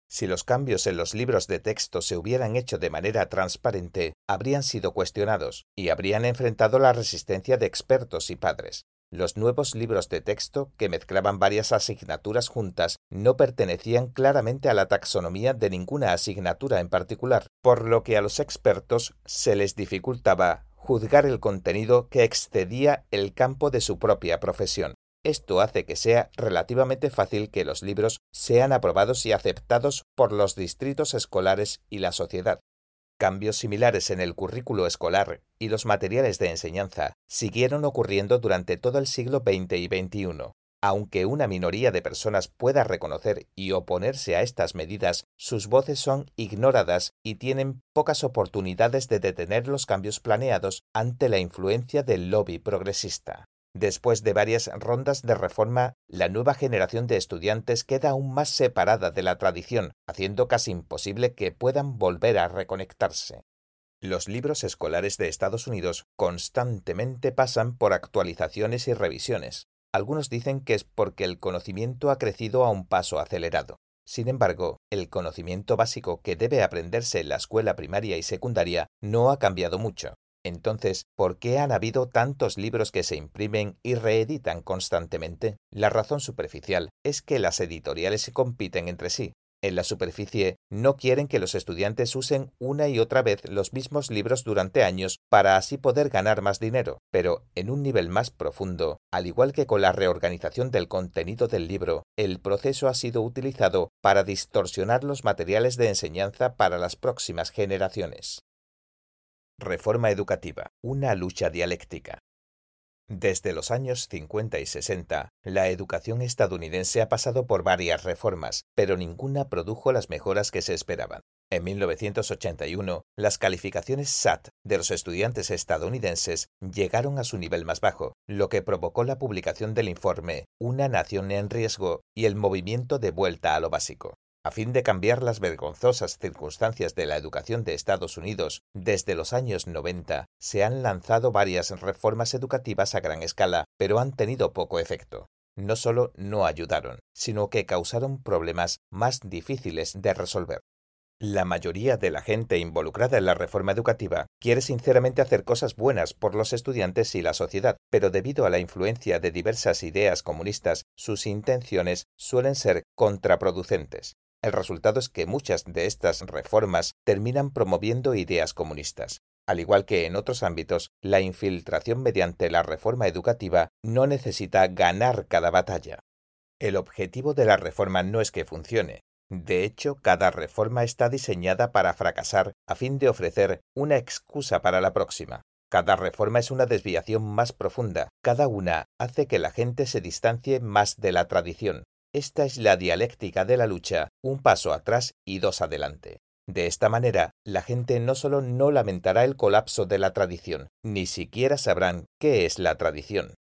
Si los cambios en los libros de texto se hubieran hecho de manera transparente, habrían sido cuestionados y habrían enfrentado la resistencia de expertos y padres. Los nuevos libros de texto, que mezclaban varias asignaturas juntas, no pertenecían claramente a la taxonomía de ninguna asignatura en particular, por lo que a los expertos se les dificultaba juzgar el contenido que excedía el campo de su propia profesión. Esto hace que sea relativamente fácil que los libros sean aprobados y aceptados por los distritos escolares y la sociedad. Cambios similares en el currículo escolar y los materiales de enseñanza siguieron ocurriendo durante todo el siglo XX y XXI. Aunque una minoría de personas pueda reconocer y oponerse a estas medidas, sus voces son ignoradas y tienen pocas oportunidades de detener los cambios planeados ante la influencia del lobby progresista. Después de varias rondas de reforma, la nueva generación de estudiantes queda aún más separada de la tradición, haciendo casi imposible que puedan volver a reconectarse. Los libros escolares de Estados Unidos constantemente pasan por actualizaciones y revisiones. Algunos dicen que es porque el conocimiento ha crecido a un paso acelerado. Sin embargo, el conocimiento básico que debe aprenderse en la escuela primaria y secundaria no ha cambiado mucho. Entonces, ¿por qué han habido tantos libros que se imprimen y reeditan constantemente? La razón superficial es que las editoriales se compiten entre sí. En la superficie no quieren que los estudiantes usen una y otra vez los mismos libros durante años para así poder ganar más dinero, pero en un nivel más profundo, al igual que con la reorganización del contenido del libro, el proceso ha sido utilizado para distorsionar los materiales de enseñanza para las próximas generaciones. Reforma educativa, una lucha dialéctica. Desde los años 50 y 60, la educación estadounidense ha pasado por varias reformas, pero ninguna produjo las mejoras que se esperaban. En 1981, las calificaciones SAT de los estudiantes estadounidenses llegaron a su nivel más bajo, lo que provocó la publicación del informe Una nación en riesgo y el movimiento de vuelta a lo básico. A fin de cambiar las vergonzosas circunstancias de la educación de Estados Unidos, desde los años 90 se han lanzado varias reformas educativas a gran escala, pero han tenido poco efecto. No solo no ayudaron, sino que causaron problemas más difíciles de resolver. La mayoría de la gente involucrada en la reforma educativa quiere sinceramente hacer cosas buenas por los estudiantes y la sociedad, pero debido a la influencia de diversas ideas comunistas, sus intenciones suelen ser contraproducentes. El resultado es que muchas de estas reformas terminan promoviendo ideas comunistas. Al igual que en otros ámbitos, la infiltración mediante la reforma educativa no necesita ganar cada batalla. El objetivo de la reforma no es que funcione. De hecho, cada reforma está diseñada para fracasar a fin de ofrecer una excusa para la próxima. Cada reforma es una desviación más profunda, cada una hace que la gente se distancie más de la tradición, esta es la dialéctica de la lucha, un paso atrás y dos adelante. De esta manera, la gente no solo no lamentará el colapso de la tradición, ni siquiera sabrán qué es la tradición.